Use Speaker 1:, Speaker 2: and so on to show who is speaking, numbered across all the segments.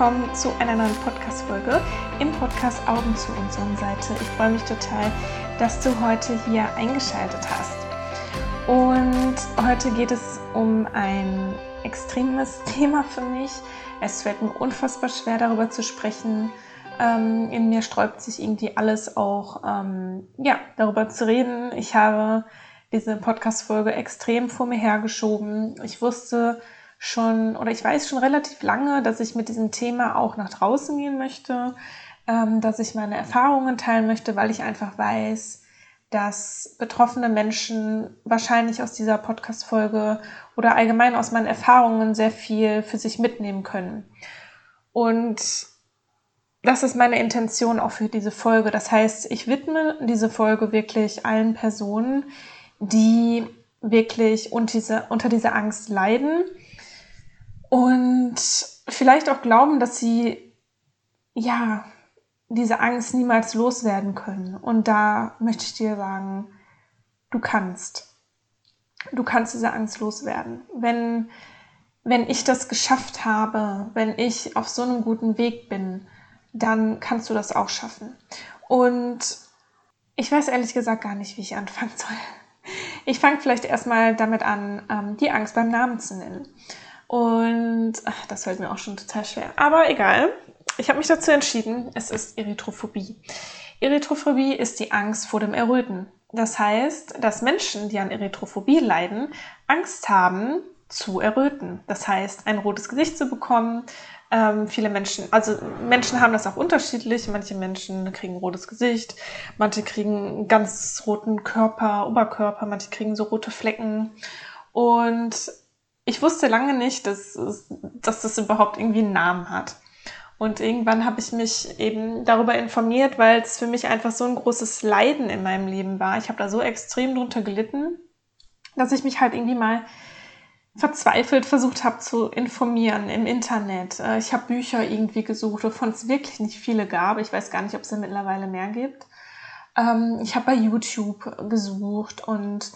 Speaker 1: willkommen zu einer neuen Podcast-Folge im Podcast Augen zu unserer Seite. Ich freue mich total, dass du heute hier eingeschaltet hast. Und heute geht es um ein extremes Thema für mich. Es fällt mir unfassbar schwer, darüber zu sprechen. Ähm, in mir sträubt sich irgendwie alles auch, ähm, ja, darüber zu reden. Ich habe diese Podcast-Folge extrem vor mir hergeschoben. Ich wusste, schon oder ich weiß schon relativ lange, dass ich mit diesem Thema auch nach draußen gehen möchte, ähm, dass ich meine Erfahrungen teilen möchte, weil ich einfach weiß, dass betroffene Menschen wahrscheinlich aus dieser Podcast-Folge oder allgemein aus meinen Erfahrungen sehr viel für sich mitnehmen können. Und das ist meine Intention auch für diese Folge. Das heißt, ich widme diese Folge wirklich allen Personen, die wirklich unter, diese, unter dieser Angst leiden und vielleicht auch glauben, dass sie ja diese Angst niemals loswerden können. Und da möchte ich dir sagen, du kannst. Du kannst diese Angst loswerden. Wenn, wenn ich das geschafft habe, wenn ich auf so einem guten Weg bin, dann kannst du das auch schaffen. Und ich weiß ehrlich gesagt gar nicht, wie ich anfangen soll. Ich fange vielleicht erstmal damit an, ähm, die Angst beim Namen zu nennen. Und ach, das fällt mir auch schon total schwer. Aber egal. Ich habe mich dazu entschieden, es ist Erythrophobie. Erythrophobie ist die Angst vor dem Erröten. Das heißt, dass Menschen, die an Erythrophobie leiden, Angst haben zu erröten. Das heißt, ein rotes Gesicht zu bekommen. Ähm, viele Menschen, also Menschen haben das auch unterschiedlich. Manche Menschen kriegen rotes Gesicht, manche kriegen ganz roten Körper, Oberkörper, manche kriegen so rote Flecken. Und ich wusste lange nicht, dass, dass das überhaupt irgendwie einen Namen hat. Und irgendwann habe ich mich eben darüber informiert, weil es für mich einfach so ein großes Leiden in meinem Leben war. Ich habe da so extrem drunter gelitten, dass ich mich halt irgendwie mal verzweifelt versucht habe zu informieren im Internet. Äh, ich habe Bücher irgendwie gesucht, wovon es wirklich nicht viele gab. Ich weiß gar nicht, ob es da mittlerweile mehr gibt. Ähm, ich habe bei YouTube gesucht und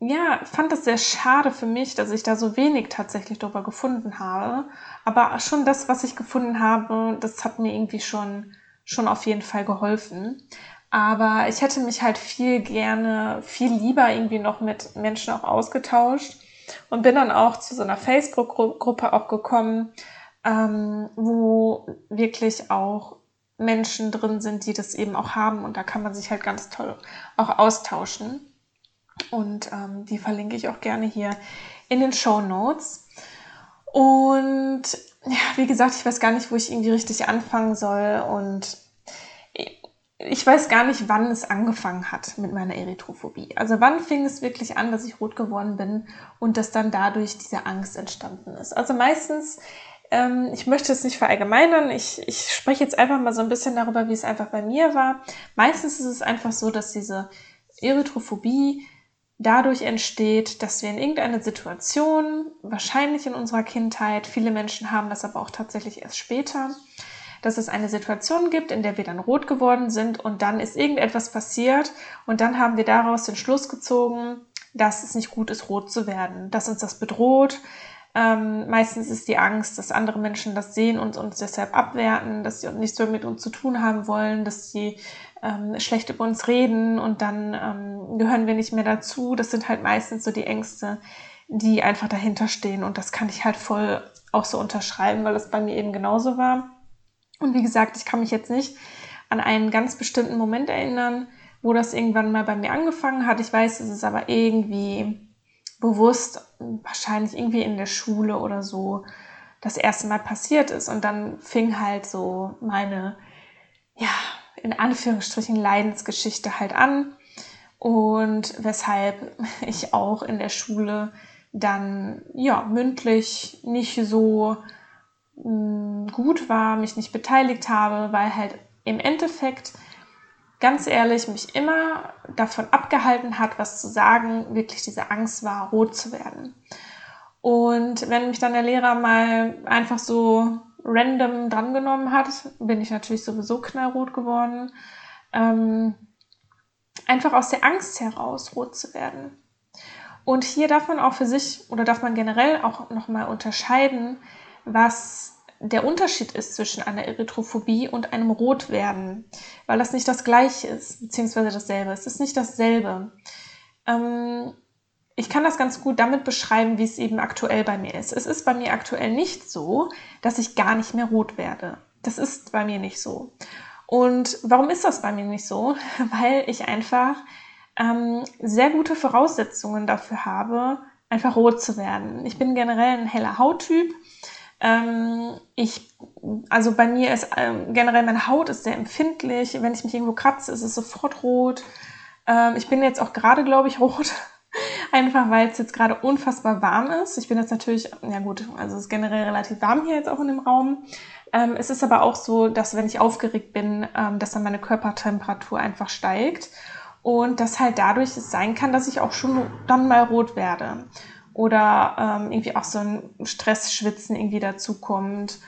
Speaker 1: ja, fand es sehr schade für mich, dass ich da so wenig tatsächlich darüber gefunden habe. Aber schon das, was ich gefunden habe, das hat mir irgendwie schon, schon auf jeden Fall geholfen. Aber ich hätte mich halt viel gerne, viel lieber irgendwie noch mit Menschen auch ausgetauscht und bin dann auch zu so einer Facebook-Gruppe auch gekommen, ähm, wo wirklich auch Menschen drin sind, die das eben auch haben und da kann man sich halt ganz toll auch austauschen. Und ähm, die verlinke ich auch gerne hier in den Show Notes. Und ja, wie gesagt, ich weiß gar nicht, wo ich irgendwie richtig anfangen soll. Und ich weiß gar nicht, wann es angefangen hat mit meiner Erythrophobie. Also wann fing es wirklich an, dass ich rot geworden bin und dass dann dadurch diese Angst entstanden ist. Also meistens, ähm, ich möchte es nicht verallgemeinern, ich, ich spreche jetzt einfach mal so ein bisschen darüber, wie es einfach bei mir war. Meistens ist es einfach so, dass diese Erythrophobie dadurch entsteht, dass wir in irgendeiner Situation, wahrscheinlich in unserer Kindheit, viele Menschen haben das aber auch tatsächlich erst später, dass es eine Situation gibt, in der wir dann rot geworden sind und dann ist irgendetwas passiert und dann haben wir daraus den Schluss gezogen, dass es nicht gut ist, rot zu werden, dass uns das bedroht. Ähm, meistens ist die Angst, dass andere Menschen das sehen und uns deshalb abwerten, dass sie nichts mehr mit uns zu tun haben wollen, dass sie ähm, schlecht über uns reden und dann ähm, gehören wir nicht mehr dazu. Das sind halt meistens so die Ängste, die einfach dahinter stehen. Und das kann ich halt voll auch so unterschreiben, weil das bei mir eben genauso war. Und wie gesagt, ich kann mich jetzt nicht an einen ganz bestimmten Moment erinnern, wo das irgendwann mal bei mir angefangen hat. Ich weiß, es ist aber irgendwie bewusst, wahrscheinlich irgendwie in der Schule oder so, das erste Mal passiert ist. Und dann fing halt so meine, ja, in Anführungsstrichen Leidensgeschichte halt an und weshalb ich auch in der Schule dann ja mündlich nicht so mh, mm, gut war, mich nicht beteiligt habe, weil halt im Endeffekt ganz ehrlich mich immer davon abgehalten hat, was zu sagen, wirklich diese Angst war, rot zu werden. Und wenn mich dann der Lehrer mal einfach so random drangenommen hat, bin ich natürlich sowieso knallrot geworden. Ähm, einfach aus der Angst heraus rot zu werden. Und hier darf man auch für sich oder darf man generell auch nochmal unterscheiden, was der Unterschied ist zwischen einer Erythrophobie und einem Rotwerden, weil das nicht das gleiche ist, beziehungsweise dasselbe. Es ist nicht dasselbe. Ähm, ich kann das ganz gut damit beschreiben, wie es eben aktuell bei mir ist. Es ist bei mir aktuell nicht so, dass ich gar nicht mehr rot werde. Das ist bei mir nicht so. Und warum ist das bei mir nicht so? Weil ich einfach ähm, sehr gute Voraussetzungen dafür habe, einfach rot zu werden. Ich bin generell ein heller Hauttyp. Ähm, ich, also bei mir ist ähm, generell meine Haut ist sehr empfindlich. Wenn ich mich irgendwo kratze, ist es sofort rot. Ähm, ich bin jetzt auch gerade, glaube ich, rot. Einfach weil es jetzt gerade unfassbar warm ist. Ich bin jetzt natürlich, ja gut, also es ist generell relativ warm hier jetzt auch in dem Raum. Ähm, es ist aber auch so, dass wenn ich aufgeregt bin, ähm, dass dann meine Körpertemperatur einfach steigt und dass halt dadurch es sein kann, dass ich auch schon dann mal rot werde oder ähm, irgendwie auch so ein Stressschwitzen irgendwie dazukommt.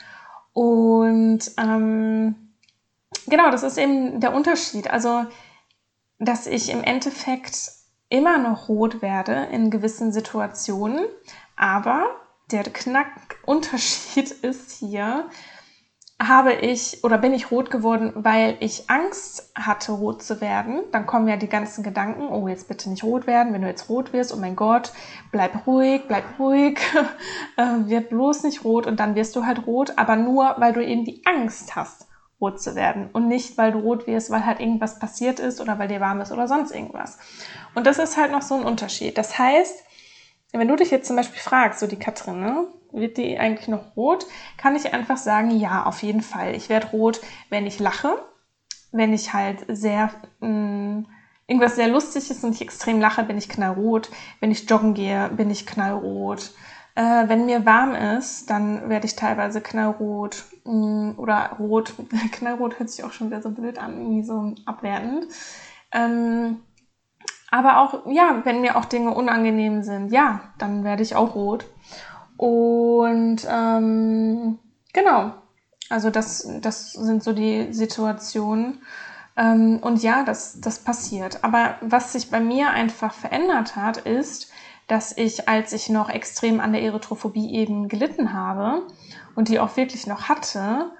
Speaker 1: Und ähm, genau, das ist eben der Unterschied. Also, dass ich im Endeffekt immer noch rot werde in gewissen Situationen, aber der Knackunterschied ist hier, habe ich oder bin ich rot geworden, weil ich Angst hatte, rot zu werden. Dann kommen ja die ganzen Gedanken, oh, jetzt bitte nicht rot werden, wenn du jetzt rot wirst, oh mein Gott, bleib ruhig, bleib ruhig, äh, wird bloß nicht rot und dann wirst du halt rot, aber nur, weil du eben die Angst hast, rot zu werden und nicht, weil du rot wirst, weil halt irgendwas passiert ist oder weil dir warm ist oder sonst irgendwas. Und das ist halt noch so ein Unterschied. Das heißt, wenn du dich jetzt zum Beispiel fragst, so die Katrin, ne, wird die eigentlich noch rot? Kann ich einfach sagen, ja, auf jeden Fall. Ich werde rot, wenn ich lache, wenn ich halt sehr mh, mm, irgendwas sehr lustig ist und ich extrem lache, bin ich knallrot. Wenn ich joggen gehe, bin ich knallrot. Äh, wenn mir warm ist, dann werde ich teilweise knallrot mm, oder rot. knallrot hört sich auch schon wieder so blöd an, irgendwie so abwertend. Ähm, aber auch, ja, wenn mir auch Dinge unangenehm sind, ja, dann werde ich auch rot. Und ähm, genau, also das, das sind so die Situationen. Ähm, und ja, das, das passiert. Aber was sich bei mir einfach verändert hat, ist, dass ich, als ich noch extrem an der Erythrophobie eben gelitten habe und die auch wirklich noch hatte,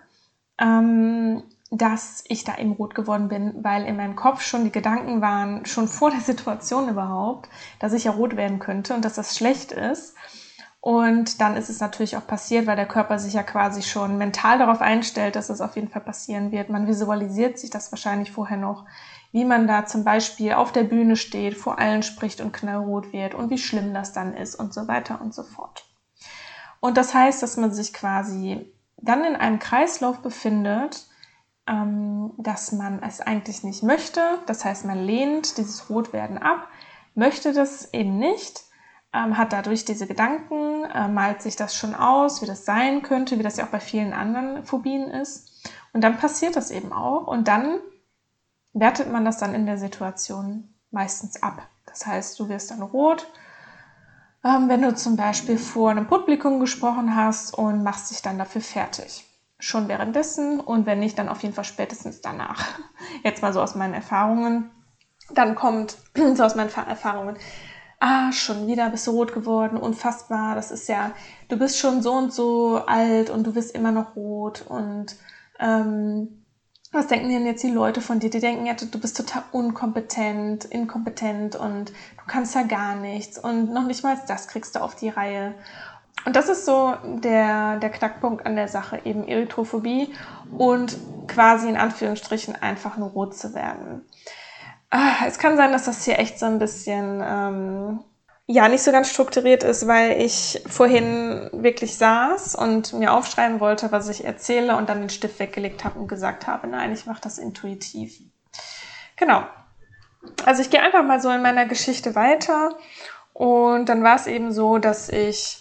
Speaker 1: ähm, dass ich da eben rot geworden bin, weil in meinem Kopf schon die Gedanken waren, schon vor der Situation überhaupt, dass ich ja rot werden könnte und dass das schlecht ist. Und dann ist es natürlich auch passiert, weil der Körper sich ja quasi schon mental darauf einstellt, dass es auf jeden Fall passieren wird. Man visualisiert sich das wahrscheinlich vorher noch, wie man da zum Beispiel auf der Bühne steht, vor allen spricht und knallrot wird und wie schlimm das dann ist und so weiter und so fort. Und das heißt, dass man sich quasi dann in einem Kreislauf befindet, ähm, dass man es eigentlich nicht möchte. Das heißt, man lehnt dieses Rotwerden ab, möchte das eben nicht ähm, hat dadurch diese Gedanken, äh, malt sich das schon aus, wie das sein könnte, wie das ja auch bei vielen anderen Phobien ist. Und dann passiert das eben auch und dann wertet man das dann in der Situation meistens ab. Das heißt, du wirst dann rot, ähm, wenn du zum Beispiel vor einem Publikum gesprochen hast und machst dich dann dafür fertig. Schon währenddessen und wenn nicht, dann auf jeden Fall spätestens danach. Jetzt mal so aus meinen Erfahrungen. Dann kommt, so aus meinen Erfahrungen, ah, schon wieder bist du rot geworden, unfassbar, das ist ja, du bist schon so und so alt und du bist immer noch rot und ähm, was denken denn jetzt die Leute von dir? Die denken ja, du bist total unkompetent, inkompetent und du kannst ja gar nichts und noch nicht mal das kriegst du auf die Reihe. Und das ist so der, der Knackpunkt an der Sache, eben Erythrophobie und quasi in Anführungsstrichen einfach nur rot zu werden. Ah, es kann sein, dass das hier echt so ein bisschen ähm, ja nicht so ganz strukturiert ist, weil ich vorhin wirklich saß und mir aufschreiben wollte, was ich erzähle und dann den Stift weggelegt habe und gesagt habe, nein, ich mache das intuitiv. Genau. Also ich gehe einfach mal so in meiner Geschichte weiter und dann war es eben so, dass ich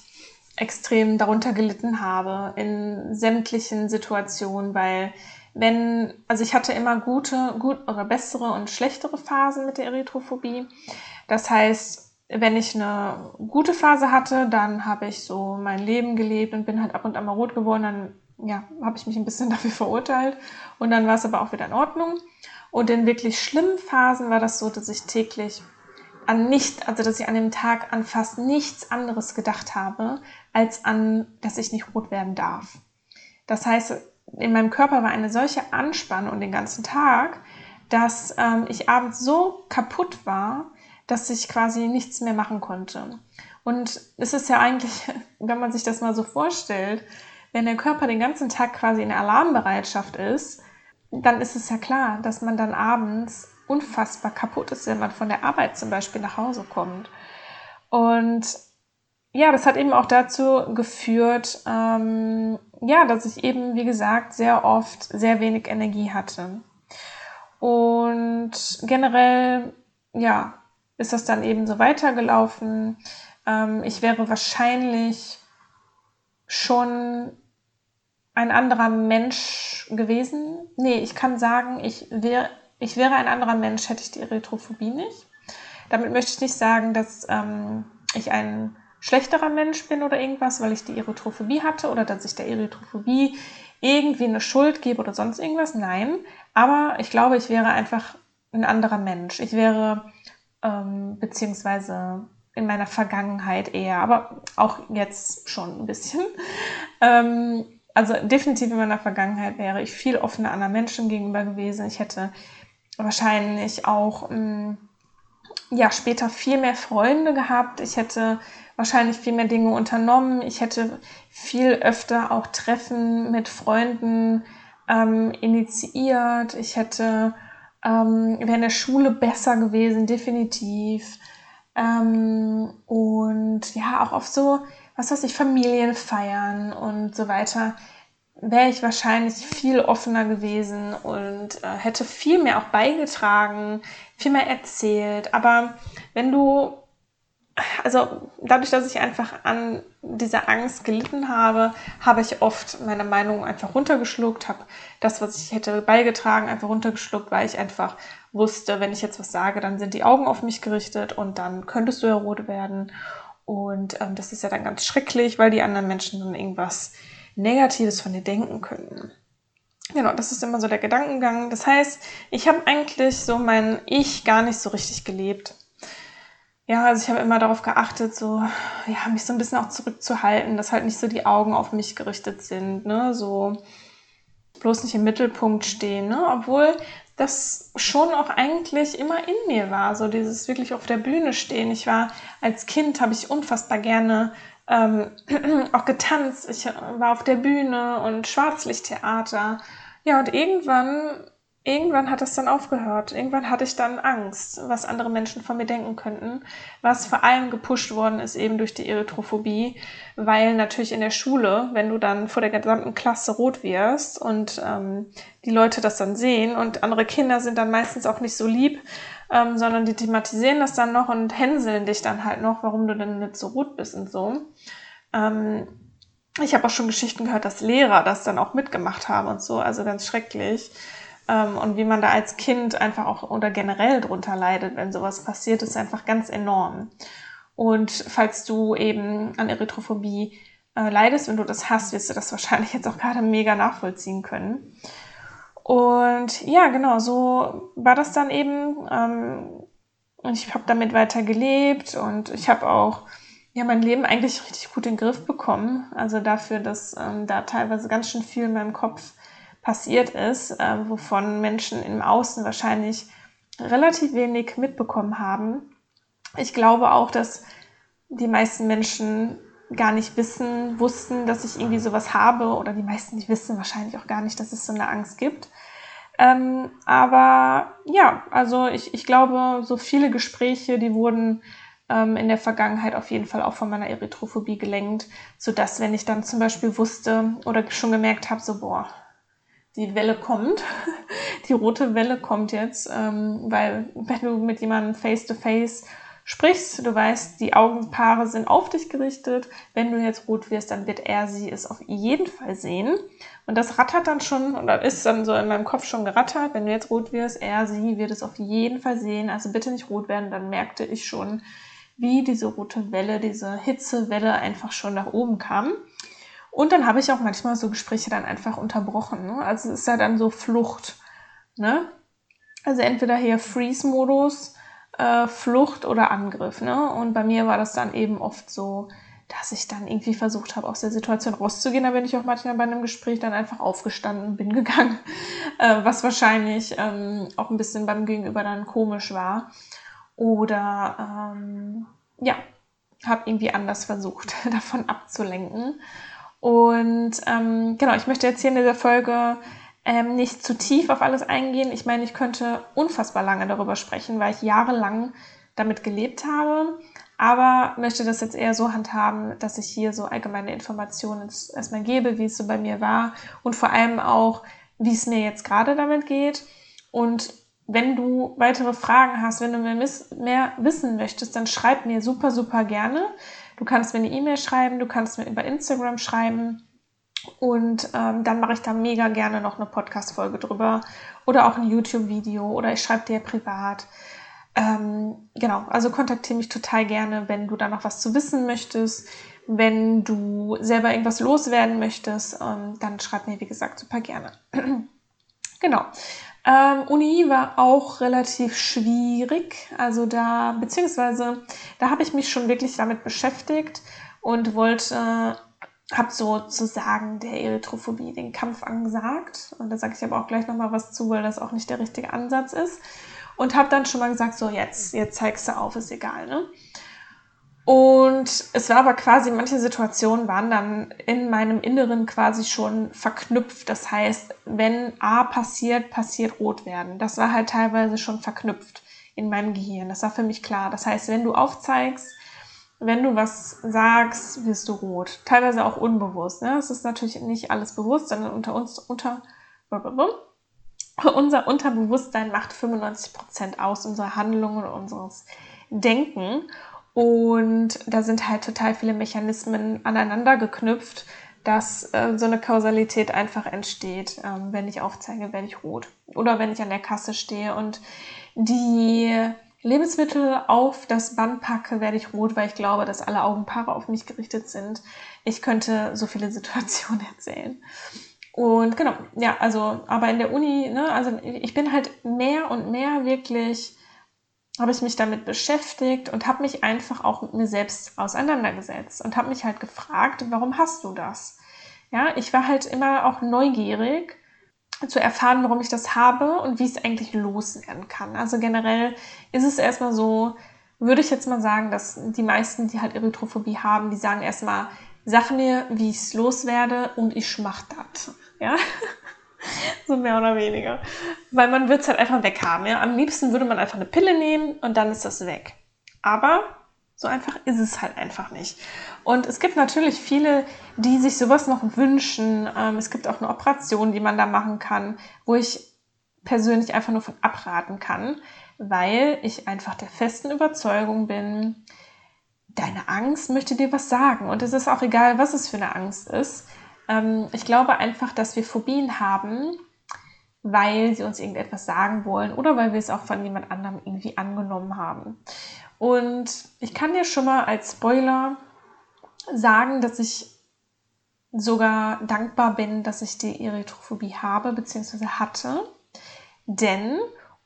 Speaker 1: extrem darunter gelitten habe in sämtlichen Situationen, weil wenn, also ich hatte immer gute, gut oder bessere und schlechtere Phasen mit der Erythrophobie. Das heißt, wenn ich eine gute Phase hatte, dann habe ich so mein Leben gelebt und bin halt ab und an mal rot geworden, dann ja, habe ich mich ein bisschen dafür verurteilt. Und dann war es aber auch wieder in Ordnung. Und in wirklich schlimmen Phasen war das so, dass ich täglich an nicht, also dass ich an dem Tag an fast nichts anderes gedacht habe, als an, dass ich nicht rot werden darf. Das heißt, in meinem Körper war eine solche Anspannung den ganzen Tag, dass ähm, ich abends so kaputt war, dass ich quasi nichts mehr machen konnte. Und es ist ja eigentlich, wenn man sich das mal so vorstellt, wenn der Körper den ganzen Tag quasi in Alarmbereitschaft ist, dann ist es ja klar, dass man dann abends unfassbar kaputt ist, wenn man von der Arbeit zum Beispiel nach Hause kommt. Und ja, das hat eben auch dazu geführt, ähm, ja, dass ich eben, wie gesagt, sehr oft sehr wenig Energie hatte. Und generell, ja, ist das dann eben so weitergelaufen. Ähm, ich wäre wahrscheinlich schon ein anderer Mensch gewesen. Nee, ich kann sagen, ich, wär, ich wäre ein anderer Mensch, hätte ich die Erythrophobie nicht. Damit möchte ich nicht sagen, dass ähm, ich ein schlechterer Mensch bin oder irgendwas, weil ich die Erythrophobie hatte oder dass ich der Erythrophobie irgendwie eine Schuld gebe oder sonst irgendwas. Nein, aber ich glaube, ich wäre einfach ein anderer Mensch. Ich wäre ähm, beziehungsweise in meiner Vergangenheit eher, aber auch jetzt schon ein bisschen. Ähm, also definitiv in meiner Vergangenheit wäre ich viel offener anderen Menschen gegenüber gewesen. Ich hätte wahrscheinlich auch ähm, ja später viel mehr Freunde gehabt. Ich hätte wahrscheinlich viel mehr Dinge unternommen. Ich hätte viel öfter auch Treffen mit Freunden ähm, initiiert. Ich hätte ähm, wäre in der Schule besser gewesen, definitiv. Ähm, und ja, auch auf so, was weiß ich, Familienfeiern und so weiter, wäre ich wahrscheinlich viel offener gewesen und äh, hätte viel mehr auch beigetragen, viel mehr erzählt. Aber wenn du also dadurch, dass ich einfach an dieser Angst gelitten habe, habe ich oft meine Meinung einfach runtergeschluckt, habe das, was ich hätte beigetragen, einfach runtergeschluckt, weil ich einfach wusste, wenn ich jetzt was sage, dann sind die Augen auf mich gerichtet und dann könntest du ja rot werden. Und ähm, das ist ja dann ganz schrecklich, weil die anderen Menschen dann irgendwas Negatives von dir denken könnten. Genau, das ist immer so der Gedankengang. Das heißt, ich habe eigentlich so mein Ich gar nicht so richtig gelebt ja, also ich habe immer darauf geachtet, so, ja, mich so ein bisschen auch zurückzuhalten, dass halt nicht so die Augen auf mich gerichtet sind, ne, so bloß nicht im Mittelpunkt stehen, ne, obwohl das schon auch eigentlich immer in mir war, so dieses wirklich auf der Bühne stehen. Ich war als Kind, habe ich unfassbar gerne ähm, auch getanzt. Ich war auf der Bühne und Schwarzlichttheater. Ja, und irgendwann irgendwann hat das dann aufgehört. Irgendwann hatte ich dann Angst, was andere Menschen von mir denken könnten, was vor allem gepusht worden ist eben durch die Erythrophobie, weil natürlich in der Schule, wenn du dann vor der gesamten Klasse rot wirst und ähm, die Leute das dann sehen und andere Kinder sind dann meistens auch nicht so lieb, ähm, sondern die thematisieren das dann noch und hänseln dich dann halt noch, warum du denn nicht so rot bist und so. Ähm, ich habe auch schon Geschichten gehört, dass Lehrer das dann auch mitgemacht haben und so, also ganz schrecklich ähm, und wie man da als Kind einfach auch oder generell drunter leidet, wenn sowas passiert, ist einfach ganz enorm. Und falls du eben an Erythrophobie äh, leidest, wenn du das hast, wirst du das wahrscheinlich jetzt auch gerade mega nachvollziehen können. Und ja, genau, so war das dann eben. Ähm, ich habe damit weiter gelebt und ich habe auch ja mein Leben eigentlich richtig gut in den Griff bekommen. Also dafür, dass ähm, da teilweise ganz schön viel in meinem Kopf passiert ist, äh, wovon Menschen im Außen wahrscheinlich relativ wenig mitbekommen haben. Ich glaube auch, dass die meisten Menschen gar nicht wissen, wussten, dass ich irgendwie sowas habe oder die meisten, die wissen wahrscheinlich auch gar nicht, dass es so eine Angst gibt. Ähm, aber ja, also ich, ich glaube, so viele Gespräche, die wurden ähm, in der Vergangenheit auf jeden Fall auch von meiner Erythrophobie gelenkt, sodass wenn ich dann zum Beispiel wusste oder schon gemerkt habe, so boah, die Welle kommt, die rote Welle kommt jetzt, ähm, weil wenn du mit jemandem face-to-face sprichst, du weißt, die Augenpaare sind auf dich gerichtet. Wenn du jetzt rot wirst, dann wird er sie es auf jeden Fall sehen. Und das rattert dann schon, oder ist dann so in meinem Kopf schon gerattert. Wenn du jetzt rot wirst, er, sie wird es auf jeden Fall sehen. Also bitte nicht rot werden. Dann merkte ich schon, wie diese rote Welle, diese Hitzewelle einfach schon nach oben kam. Und dann habe ich auch manchmal so Gespräche dann einfach unterbrochen. Ne? Also es ist ja dann so Flucht. Ne? Also entweder hier Freeze-Modus, äh, Flucht oder Angriff. Ne? Und bei mir war das dann eben oft so, dass ich dann irgendwie versucht habe, aus der Situation rauszugehen. Da bin ich auch manchmal bei einem Gespräch dann einfach aufgestanden bin gegangen, äh, was wahrscheinlich ähm, auch ein bisschen beim Gegenüber dann komisch war. Oder ähm, ja, habe irgendwie anders versucht, davon abzulenken. Und ähm, genau, ich möchte jetzt hier in dieser Folge ähm, nicht zu tief auf alles eingehen. Ich meine, ich könnte unfassbar lange darüber sprechen, weil ich jahrelang damit gelebt habe, aber möchte das jetzt eher so handhaben, dass ich hier so allgemeine Informationen erstmal gebe, wie es so bei mir war und vor allem auch, wie es mir jetzt gerade damit geht. Und wenn du weitere Fragen hast, wenn du mehr, mehr wissen möchtest, dann schreib mir super, super gerne. Du kannst mir eine E-Mail schreiben, du kannst mir über Instagram schreiben. Und ähm, dann mache ich da mega gerne noch eine Podcast-Folge drüber oder auch ein YouTube-Video oder ich schreibe dir privat. Ähm, genau, also kontaktiere mich total gerne, wenn du da noch was zu wissen möchtest. Wenn du selber irgendwas loswerden möchtest, ähm, dann schreib mir, wie gesagt, super gerne. genau. Ähm, Uni war auch relativ schwierig. Also da, beziehungsweise, da habe ich mich schon wirklich damit beschäftigt und wollte, habe sozusagen der Erythrophobie den Kampf angesagt. Und da sage ich aber auch gleich nochmal was zu, weil das auch nicht der richtige Ansatz ist und habe dann schon mal gesagt, so jetzt, jetzt zeigst du auf, ist egal, ne? Und es war aber quasi, manche Situationen waren dann in meinem Inneren quasi schon verknüpft. Das heißt, wenn A passiert, passiert rot werden. Das war halt teilweise schon verknüpft in meinem Gehirn. Das war für mich klar. Das heißt, wenn du aufzeigst, wenn du was sagst, wirst du rot. Teilweise auch unbewusst. Ne? Es ist natürlich nicht alles bewusst, sondern unter uns, unter, unser Unterbewusstsein macht 95 Prozent aus unserer Handlungen und unseres Denken. Und da sind halt total viele Mechanismen aneinander geknüpft, dass äh, so eine Kausalität einfach entsteht. Ähm, wenn ich aufzeige, werde ich rot. Oder wenn ich an der Kasse stehe und die Lebensmittel auf das Band packe, werde ich rot, weil ich glaube, dass alle Augenpaare auf mich gerichtet sind. Ich könnte so viele Situationen erzählen. Und genau, ja, also, aber in der Uni, ne, also ich bin halt mehr und mehr wirklich, habe ich mich damit beschäftigt und habe mich einfach auch mit mir selbst auseinandergesetzt und habe mich halt gefragt, warum hast du das? Ja, ich war halt immer auch neugierig zu erfahren, warum ich das habe und wie es eigentlich loswerden kann. Also generell ist es erstmal so, würde ich jetzt mal sagen, dass die meisten, die halt Erythrophobie haben, die sagen erstmal, sag mir, wie ich es loswerde und ich mach das. Ja. So mehr oder weniger. Weil man wird es halt einfach weg haben. Ja? Am liebsten würde man einfach eine Pille nehmen und dann ist das weg. Aber so einfach ist es halt einfach nicht. Und es gibt natürlich viele, die sich sowas noch wünschen. Ähm, es gibt auch eine Operation, die man da machen kann, wo ich persönlich einfach nur von abraten kann, weil ich einfach der festen Überzeugung bin, deine Angst möchte dir was sagen. Und es ist auch egal, was es für eine Angst ist. Ähm, ich glaube einfach, dass wir Phobien haben, weil sie uns irgendetwas sagen wollen oder weil wir es auch von jemand anderem irgendwie angenommen haben. Und ich kann dir schon mal als Spoiler sagen, dass ich sogar dankbar bin, dass ich die Erythrophobie habe bzw. hatte. Denn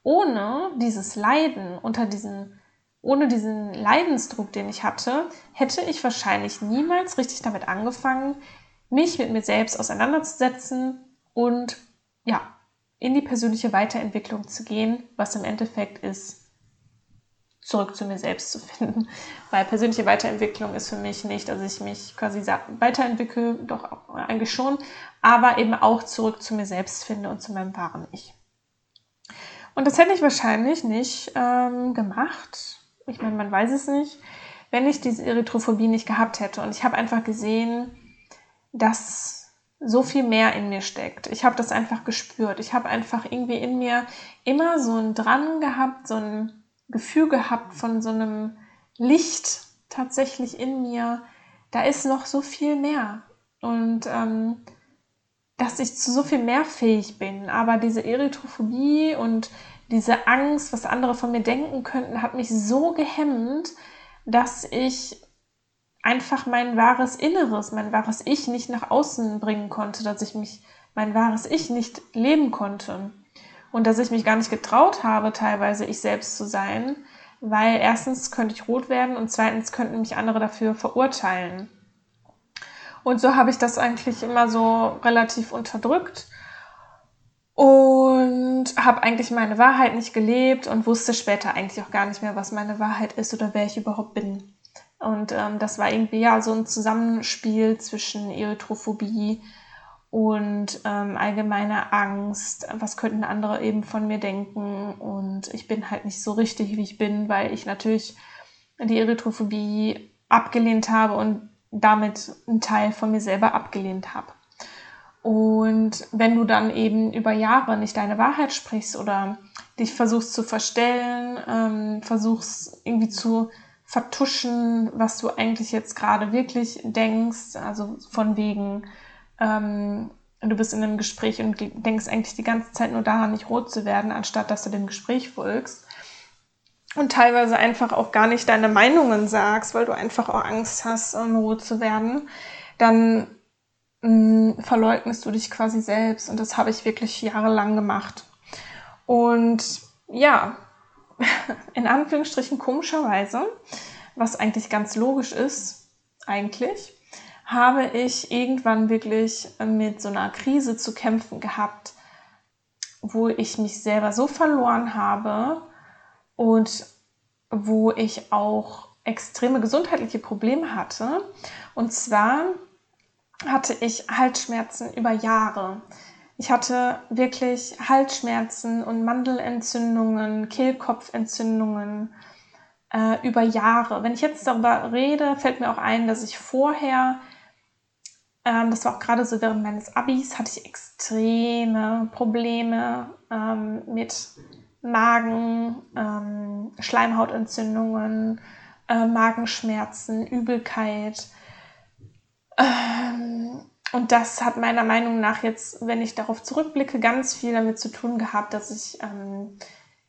Speaker 1: ohne dieses Leiden, unter diesen, ohne diesen Leidensdruck, den ich hatte, hätte ich wahrscheinlich niemals richtig damit angefangen, mich mit mir selbst auseinanderzusetzen und ja, in die persönliche Weiterentwicklung zu gehen, was im Endeffekt ist, zurück zu mir selbst zu finden. Weil persönliche Weiterentwicklung ist für mich nicht, dass ich mich quasi weiterentwickle, doch eigentlich schon, aber eben auch zurück zu mir selbst finde und zu meinem wahren Ich. Und das hätte ich wahrscheinlich nicht ähm, gemacht. Ich meine, man weiß es nicht, wenn ich diese Erythrophobie nicht gehabt hätte. Und ich habe einfach gesehen, dass so viel mehr in mir steckt. Ich habe das einfach gespürt. Ich habe einfach irgendwie in mir immer so ein Dran gehabt, so ein Gefühl gehabt von so einem Licht tatsächlich in mir. Da ist noch so viel mehr. Und ähm, dass ich zu so viel mehr fähig bin. Aber diese Erythrophobie und diese Angst, was andere von mir denken könnten, hat mich so gehemmt, dass ich einfach mein wahres Inneres, mein wahres Ich nicht nach außen bringen konnte, dass ich mich, mein wahres Ich nicht leben konnte. Und dass ich mich gar nicht getraut habe, teilweise ich selbst zu sein, weil erstens könnte ich rot werden und zweitens könnten mich andere dafür verurteilen. Und so habe ich das eigentlich immer so relativ unterdrückt und habe eigentlich meine Wahrheit nicht gelebt und wusste später eigentlich auch gar nicht mehr, was meine Wahrheit ist oder wer ich überhaupt bin. Und ähm, das war irgendwie ja so ein Zusammenspiel zwischen Erythrophobie und ähm, allgemeine Angst, was könnten andere eben von mir denken und ich bin halt nicht so richtig, wie ich bin, weil ich natürlich die Erythrophobie abgelehnt habe und damit einen Teil von mir selber abgelehnt habe. Und wenn du dann eben über Jahre nicht deine Wahrheit sprichst oder dich versuchst zu verstellen, ähm, versuchst irgendwie zu vertuschen, was du eigentlich jetzt gerade wirklich denkst, also von wegen, ähm, du bist in einem Gespräch und denkst eigentlich die ganze Zeit nur daran, nicht rot zu werden, anstatt dass du dem Gespräch folgst. Und teilweise einfach auch gar nicht deine Meinungen sagst, weil du einfach auch Angst hast, um rot zu werden, dann mh, mm, verleugnest du dich quasi selbst. Und das habe ich wirklich jahrelang gemacht. Und ja, in Anführungsstrichen komischerweise, was eigentlich ganz logisch ist, eigentlich, habe ich irgendwann wirklich mit so einer Krise zu kämpfen gehabt, wo ich mich selber so verloren habe und wo ich auch extreme gesundheitliche Probleme hatte. Und zwar hatte ich Halsschmerzen über Jahre. Ich hatte wirklich Halsschmerzen und Mandelentzündungen, Kehlkopfentzündungen äh, über Jahre. Wenn ich jetzt darüber rede, fällt mir auch ein, dass ich vorher ähm, das war auch gerade so während meines Abis, hatte ich extreme Probleme ähm, mit Magen, ähm, Schleimhautentzündungen, äh, Magenschmerzen, Übelkeit. Ähm, und das hat meiner Meinung nach jetzt, wenn ich darauf zurückblicke, ganz viel damit zu tun gehabt, dass ich ähm,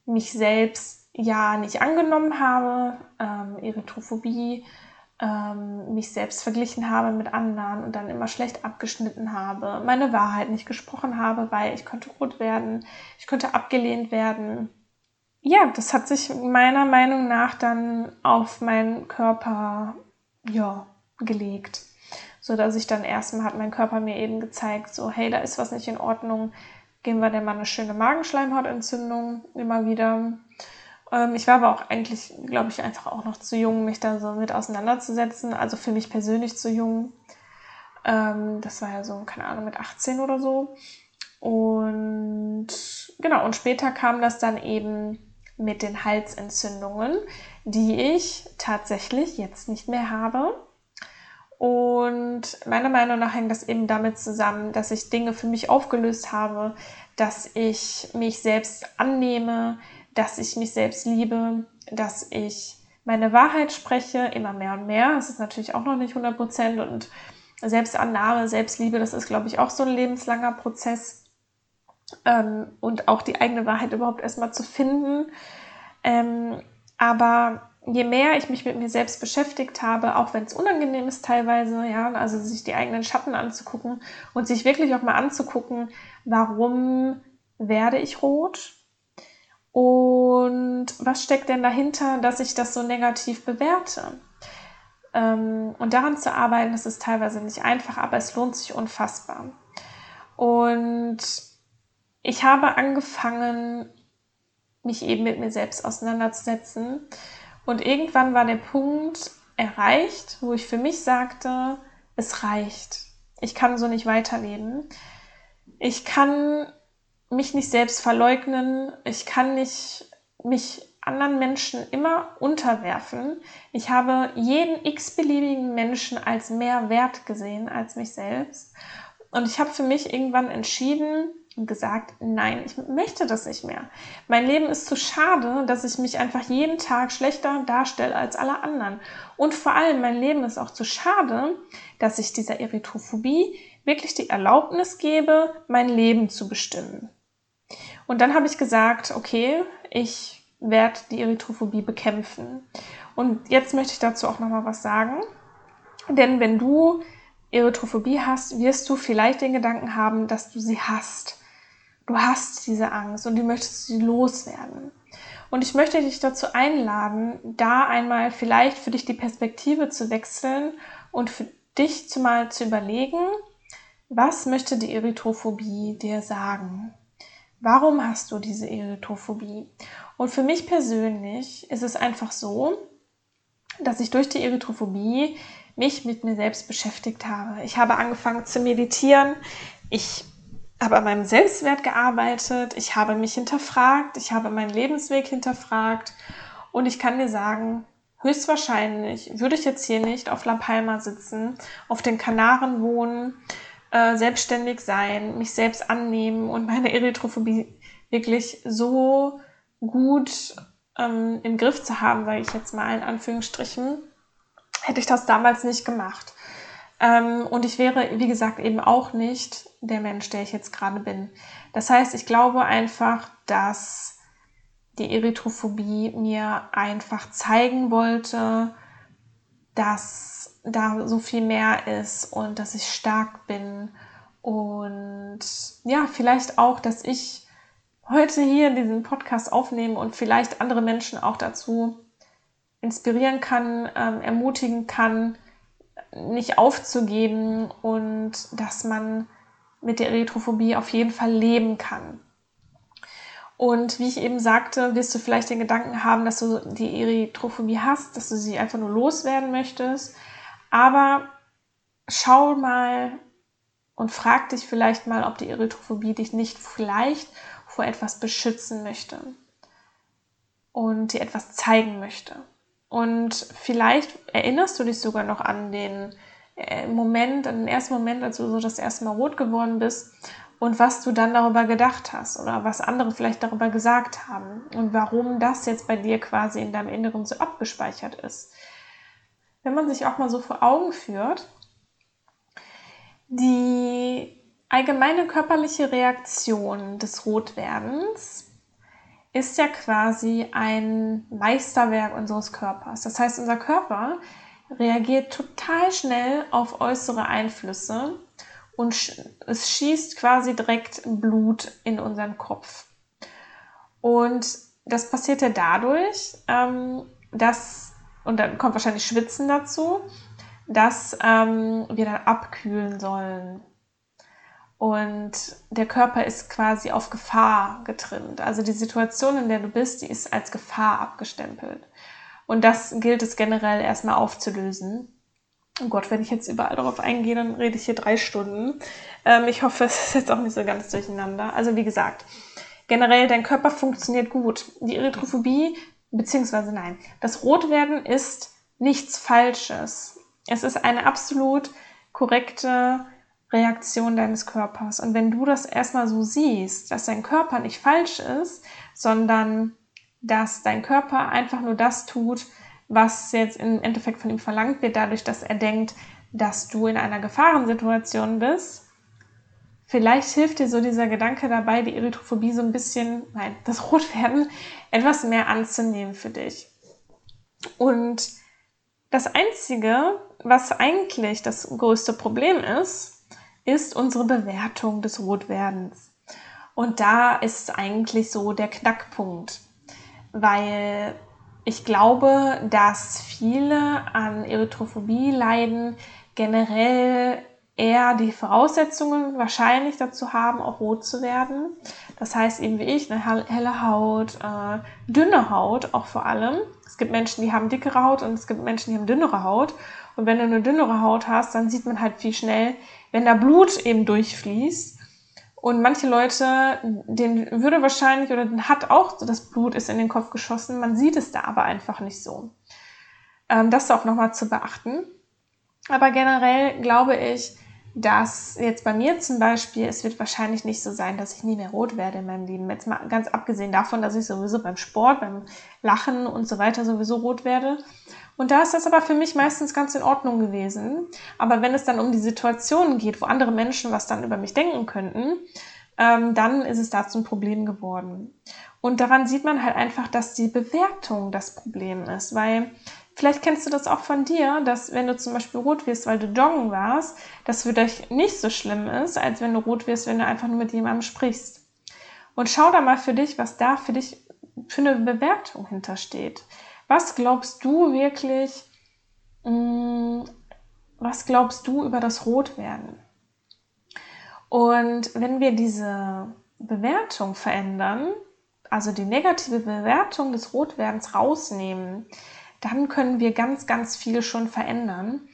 Speaker 1: mich selbst ja nicht angenommen habe, ähm, Erythrophobie, ähm, mich selbst verglichen habe mit anderen und dann immer schlecht abgeschnitten habe, meine Wahrheit nicht gesprochen habe, weil ich könnte rot werden, ich könnte abgelehnt werden. Ja, das hat sich meiner Meinung nach dann auf meinen Körper ja, gelegt, so dass ich dann erstmal hat mein Körper mir eben gezeigt, so hey, da ist was nicht in Ordnung, geben wir dir mal eine schöne Magenschleimhautentzündung immer wieder ähm, ich war aber auch eigentlich, glaube ich, einfach auch noch zu jung, mich da so mit auseinanderzusetzen. Also für mich persönlich zu jung. Ähm, das war ja so, keine Ahnung, mit 18 oder so. Und genau, und später kam das dann eben mit den Halsentzündungen, die ich tatsächlich jetzt nicht mehr habe. Und meiner Meinung nach hängt das eben damit zusammen, dass ich Dinge für mich aufgelöst habe, dass ich mich selbst annehme, dass ich mich selbst liebe, dass ich meine Wahrheit spreche, immer mehr und mehr. Das ist natürlich auch noch nicht 100 Prozent und Selbstannahme, Selbstliebe, das ist, glaube ich, auch so ein lebenslanger Prozess. Ähm, und auch die eigene Wahrheit überhaupt erstmal zu finden. Ähm, aber je mehr ich mich mit mir selbst beschäftigt habe, auch wenn es unangenehm ist teilweise, ja, also sich die eigenen Schatten anzugucken und sich wirklich auch mal anzugucken, warum werde ich rot? Und was steckt denn dahinter, dass ich das so negativ bewerte? Ähm, und daran zu arbeiten, das ist teilweise nicht einfach, aber es lohnt sich unfassbar. Und ich habe angefangen, mich eben mit mir selbst auseinanderzusetzen. Und irgendwann war der Punkt erreicht, wo ich für mich sagte, es reicht. Ich kann so nicht weiterleben. Ich kann mich nicht selbst verleugnen. Ich kann nicht mich anderen Menschen immer unterwerfen. Ich habe jeden x-beliebigen Menschen als mehr wert gesehen als mich selbst. Und ich habe für mich irgendwann entschieden gesagt, nein, ich möchte das nicht mehr. Mein Leben ist zu schade, dass ich mich einfach jeden Tag schlechter darstelle als alle anderen. Und vor allem, mein Leben ist auch zu schade, dass ich dieser Erythrophobie wirklich die Erlaubnis gebe, mein Leben zu bestimmen. Und dann habe ich gesagt, okay, ich werde die Erythrophobie bekämpfen. Und jetzt möchte ich dazu auch nochmal was sagen. Denn wenn du Erythrophobie hast, wirst du vielleicht den Gedanken haben, dass du sie hast. Du hast diese Angst und du möchtest sie loswerden. Und ich möchte dich dazu einladen, da einmal vielleicht für dich die Perspektive zu wechseln und für, dich zumal zu überlegen, was möchte die Erythrophobie dir sagen? Warum hast du diese Erythrophobie? Und für mich persönlich ist es einfach so, dass ich durch die Erythrophobie mich mit mir selbst beschäftigt habe. Ich habe angefangen zu meditieren. Ich habe an meinem Selbstwert gearbeitet. Ich habe mich hinterfragt. Ich habe meinen Lebensweg hinterfragt. Und ich kann dir sagen, höchstwahrscheinlich würde ich jetzt hier nicht auf La Palma sitzen, auf den Kanaren wohnen, äh, selbstständig sein, mich selbst annehmen und meine Erythrophobie wirklich so gut ähm, im Griff zu haben, sage ich jetzt mal in Anführungsstrichen, hätte ich das damals nicht gemacht. Ähm, und ich wäre, wie gesagt, eben auch nicht der Mensch, der ich jetzt gerade bin. Das heißt, ich glaube einfach, dass die Erythrophobie mir einfach zeigen wollte, dass da so viel mehr ist und dass ich stark bin und ja, vielleicht auch, dass ich heute hier diesen Podcast aufnehme und vielleicht andere Menschen auch dazu inspirieren kann, ähm, ermutigen kann, nicht aufzugeben und dass man mit der Erythrophobie auf jeden Fall leben kann. Und wie ich eben sagte, wirst du vielleicht den Gedanken haben, dass du die Erythrophobie hast, dass du sie einfach nur loswerden möchtest. Aber schau mal und frag dich vielleicht mal, ob die Erythrophobie dich nicht vielleicht vor etwas beschützen möchte und dir etwas zeigen möchte. Und vielleicht erinnerst du dich sogar noch an den äh, Moment, an den ersten Moment, als du so das erste Mal rot geworden bist und was du dann darüber gedacht hast oder was andere vielleicht darüber gesagt haben und warum das jetzt bei dir quasi in deinem Inneren so abgespeichert ist. Wenn man sich auch mal so vor Augen führt, die allgemeine körperliche Reaktion des Rotwerdens ist ja quasi ein Meisterwerk unseres Körpers. Das heißt, unser Körper reagiert total schnell auf äußere Einflüsse und es schießt quasi direkt Blut in unseren Kopf. Und das passiert ja dadurch, ähm, dass, und dann kommt wahrscheinlich Schwitzen dazu, dass ähm, wir dann abkühlen sollen. Und der Körper ist quasi auf Gefahr getrimmt. Also die Situation, in der du bist, die ist als Gefahr abgestempelt. Und das gilt es generell erstmal aufzulösen. Oh Gott, wenn ich jetzt überall darauf eingehe, dann rede ich hier drei Stunden. Ähm, ich hoffe, es ist jetzt auch nicht so ganz durcheinander. Also wie gesagt, generell dein Körper funktioniert gut. Die Erythrophobie, beziehungsweise nein, das Rotwerden ist nichts Falsches. Es ist eine absolut korrekte Reaktion deines Körpers. Und wenn du das erstmal so siehst, dass dein Körper nicht falsch ist, sondern dass dein Körper einfach nur das tut, was jetzt im Endeffekt von ihm verlangt wird, dadurch, dass er denkt, dass du in einer Gefahrensituation bist. Vielleicht hilft dir so dieser Gedanke dabei, die Erythrophobie so ein bisschen, nein, das Rotwerden etwas mehr anzunehmen für dich. Und das Einzige, was eigentlich das größte Problem ist, ist unsere Bewertung des Rotwerdens. Und da ist eigentlich so der Knackpunkt, weil ich glaube, dass viele an Erythrophobie leiden, generell eher die Voraussetzungen wahrscheinlich dazu haben, auch rot zu werden. Das heißt eben wie ich, eine helle Haut, äh, dünne Haut auch vor allem. Es gibt Menschen, die haben dickere Haut und es gibt Menschen, die haben dünnere Haut. Und wenn du eine dünnere Haut hast, dann sieht man halt viel schnell, wenn da Blut eben durchfließt, und manche Leute, denen würde wahrscheinlich oder den hat auch das Blut ist in den Kopf geschossen. Man sieht es da aber einfach nicht so. Ähm, das ist auch nochmal zu beachten. Aber generell glaube ich, dass jetzt bei mir zum Beispiel, es wird wahrscheinlich nicht so sein, dass ich nie mehr rot werde in meinem Leben. Jetzt mal ganz abgesehen davon, dass ich sowieso beim Sport, beim Lachen und so weiter sowieso rot werde. Und da ist das aber für mich meistens ganz in Ordnung gewesen. Aber wenn es dann um die Situationen geht, wo andere Menschen was dann über mich denken könnten, ähm, dann ist es da zum Problem geworden. Und daran sieht man halt einfach, dass die Bewertung das Problem ist, weil vielleicht kennst du das auch von dir, dass wenn du zum Beispiel rot wirst, weil du joggen warst, das für dich nicht so schlimm ist, als wenn du rot wirst, wenn du einfach nur mit jemandem sprichst. Und schau da mal für dich, was da für dich für eine Bewertung hintersteht. Was glaubst du wirklich, mm, was glaubst du über das Rotwerden? Und wenn wir diese Bewertung verändern, also die negative Bewertung des Rotwerdens rausnehmen, dann können wir ganz, ganz viel schon verändern.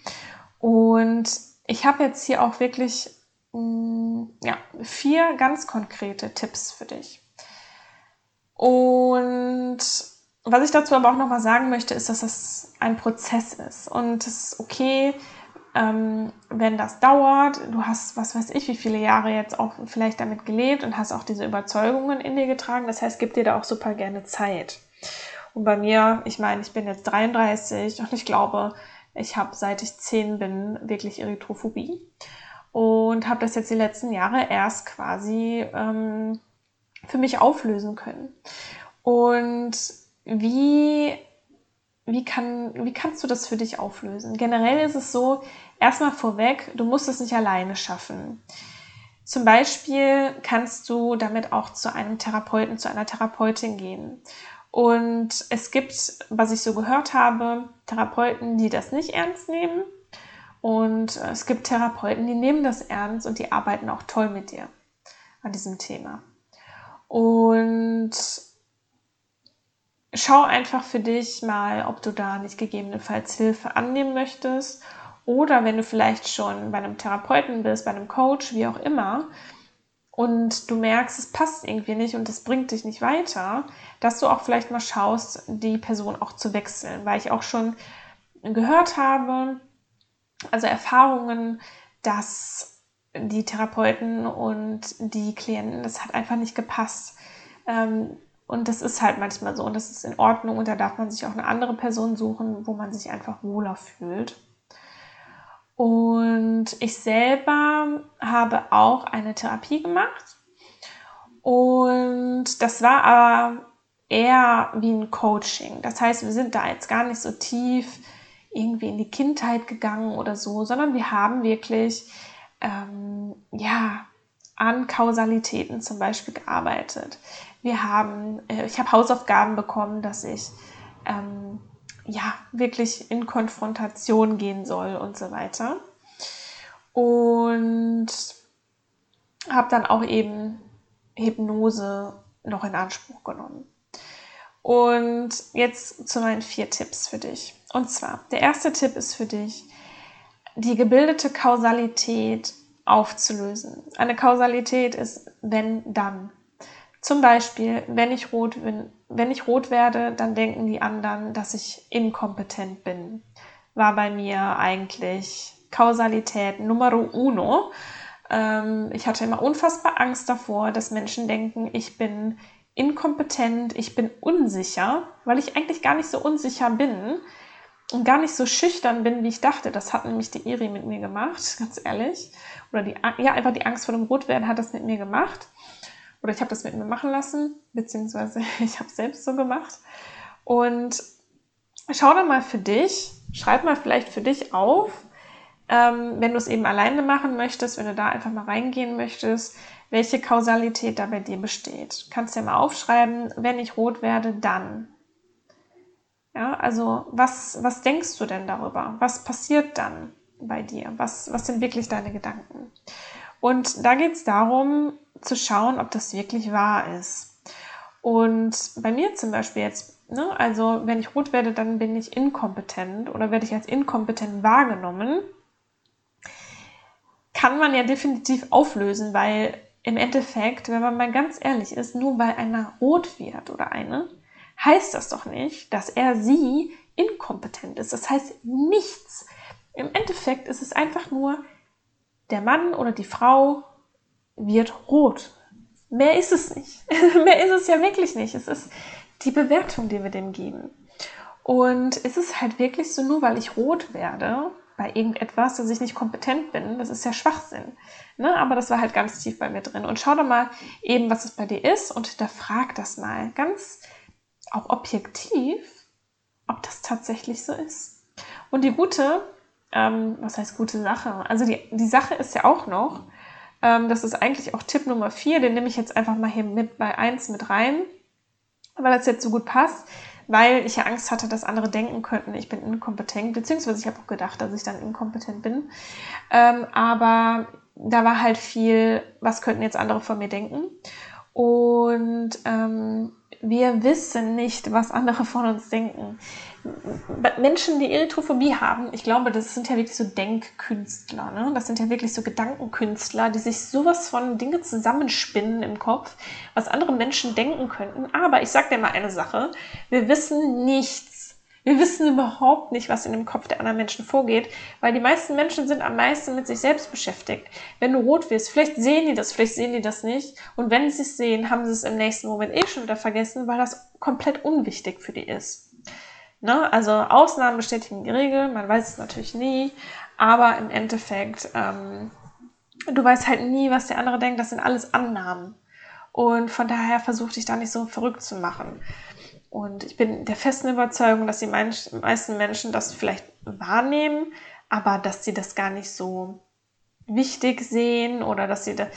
Speaker 1: Und ich habe jetzt hier auch wirklich mh, mm, ja, vier ganz konkrete Tipps für dich. Und was ich dazu aber auch nochmal sagen möchte, ist, dass das ein Prozess ist. Und es ist okay, ähm, wenn das dauert. Du hast, was weiß ich, wie viele Jahre jetzt auch vielleicht damit gelebt und hast auch diese Überzeugungen in dir getragen. Das heißt, gib dir da auch super gerne Zeit. Und bei mir, ich meine, ich bin jetzt 33 und ich glaube, ich habe seit ich 10 bin wirklich Erythrophobie und habe das jetzt die letzten Jahre erst quasi ähm, für mich auflösen können. Und wie, wie, kann, wie kannst du das für dich auflösen? Generell ist es so, erstmal vorweg, du musst es nicht alleine schaffen. Zum Beispiel kannst du damit auch zu einem Therapeuten, zu einer Therapeutin gehen. Und es gibt, was ich so gehört habe, Therapeuten, die das nicht ernst nehmen. Und es gibt Therapeuten, die nehmen das ernst und die arbeiten auch toll mit dir an diesem Thema. Und schau einfach für dich mal, ob du da nicht gegebenenfalls Hilfe annehmen möchtest. Oder wenn du vielleicht schon bei einem Therapeuten bist, bei einem Coach, wie auch immer, und du merkst, es passt irgendwie nicht und es bringt dich nicht weiter, dass du auch vielleicht mal schaust, die Person auch zu wechseln, weil ich auch schon gehört habe, also Erfahrungen, dass die Therapeuten und die Klienten, das hat einfach nicht gepasst. Ähm, und das ist halt manchmal so und das ist in Ordnung und da darf man sich auch eine andere Person suchen, wo man sich einfach wohler fühlt. Und ich selber habe auch eine Therapie gemacht. Und das war aber eher wie ein Coaching. Das heißt, wir sind da jetzt gar nicht so tief irgendwie in die Kindheit gegangen oder so, sondern wir haben wirklich ähm, ja an Kausalitäten zum Beispiel gearbeitet. Wir haben, äh, ich habe Hausaufgaben bekommen, dass ich ähm, ja, wirklich in Konfrontation gehen soll und so weiter. Und habe dann auch eben Hypnose noch in Anspruch genommen. Und jetzt zu meinen vier Tipps für dich. Und zwar, der erste Tipp ist für dich, die gebildete Kausalität aufzulösen. Eine Kausalität ist wenn dann. Zum Beispiel, wenn ich rot bin, wenn ich rot werde, dann denken die anderen, dass ich inkompetent bin. War bei mir eigentlich Kausalität Numero uno. Ähm, ich hatte immer unfassbar Angst davor, dass Menschen denken, ich bin inkompetent, ich bin unsicher, weil ich eigentlich gar nicht so unsicher bin und gar nicht so schüchtern bin, wie ich dachte. Das hat nämlich die Iri mit mir gemacht, ganz ehrlich. Oder die, ja, einfach die Angst vor dem Rotwerden hat das mit mir gemacht oder ich habe das mit mir machen lassen, beziehungsweise ich habe es selbst so gemacht. Und schau dann mal für dich, schreib mal vielleicht für dich auf, ähm, wenn du es eben alleine machen möchtest, wenn du da einfach mal reingehen möchtest, welche Kausalität da bei dir besteht. Du kannst ja mal aufschreiben, wenn ich rot werde, dann. Ja, also was, was denkst du denn darüber? Was passiert dann bei dir? Was, was sind wirklich deine Gedanken? Und da geht es darum, zu schauen, ob das wirklich wahr ist. Und bei mir zum Beispiel jetzt, ne, also wenn ich rot werde, dann bin ich inkompetent oder werde ich als inkompetent wahrgenommen, kann man ja definitiv auflösen, weil im Endeffekt, wenn man mal ganz ehrlich ist, nur weil einer rot wird oder eine, heißt das doch nicht, dass er sie inkompetent ist. Das heißt nichts. Im Endeffekt ist es einfach nur, der Mann oder die Frau wird rot. Mehr ist es nicht. Mehr ist es ja wirklich nicht. Es ist die Bewertung, die wir dem geben. Und es ist halt wirklich so, nur weil ich rot werde bei irgendetwas, dass ich nicht kompetent bin, das ist ja Schwachsinn. Ne? Aber das war halt ganz tief bei mir drin. Und schau doch mal eben, was es bei dir ist und hinterfrag das mal ganz auch objektiv, ob das tatsächlich so ist. Und die gute, ähm, was heißt gute Sache? Also die, die Sache ist ja auch noch, ähm, das ist eigentlich auch Tipp Nummer 4, den nehme ich jetzt einfach mal hier mit bei 1 mit rein, weil das jetzt so gut passt. weil ich ja Angst hatte, dass andere denken könnten, ich bin inkompetent, beziehungsweise ich habe auch gedacht, dass ich dann inkompetent bin. Ähm, aber da war halt viel, was könnten jetzt andere von mir denken? Und ähm, wir wissen nicht, was andere von uns denken. Menschen, die Erythrophobie haben, ich glaube, das sind ja wirklich so Denkkünstler. Ne? Das sind ja wirklich so Gedankenkünstler, die sich sowas von Dinge zusammenspinnen im Kopf, was andere Menschen denken könnten. Aber ich sage dir mal eine Sache. Wir wissen nichts wir wissen überhaupt nicht, was in dem Kopf der anderen Menschen vorgeht, weil die meisten Menschen sind am meisten mit sich selbst beschäftigt. Wenn du rot wirst, vielleicht sehen die das, vielleicht sehen die das nicht. Und wenn sie es sehen, haben sie es im nächsten Moment eh schon wieder vergessen, weil das komplett unwichtig für die ist. Ne? Also Ausnahmen bestätigen die Regel, man weiß es natürlich nie, aber im Endeffekt, ähm, du weißt halt nie, was der andere denkt, das sind alles Annahmen. Und von daher versuch dich da nicht so verrückt zu machen. Und ich bin der festen Überzeugung, dass die meisten Menschen das vielleicht wahrnehmen, aber dass sie das gar nicht so wichtig sehen oder dass sie da,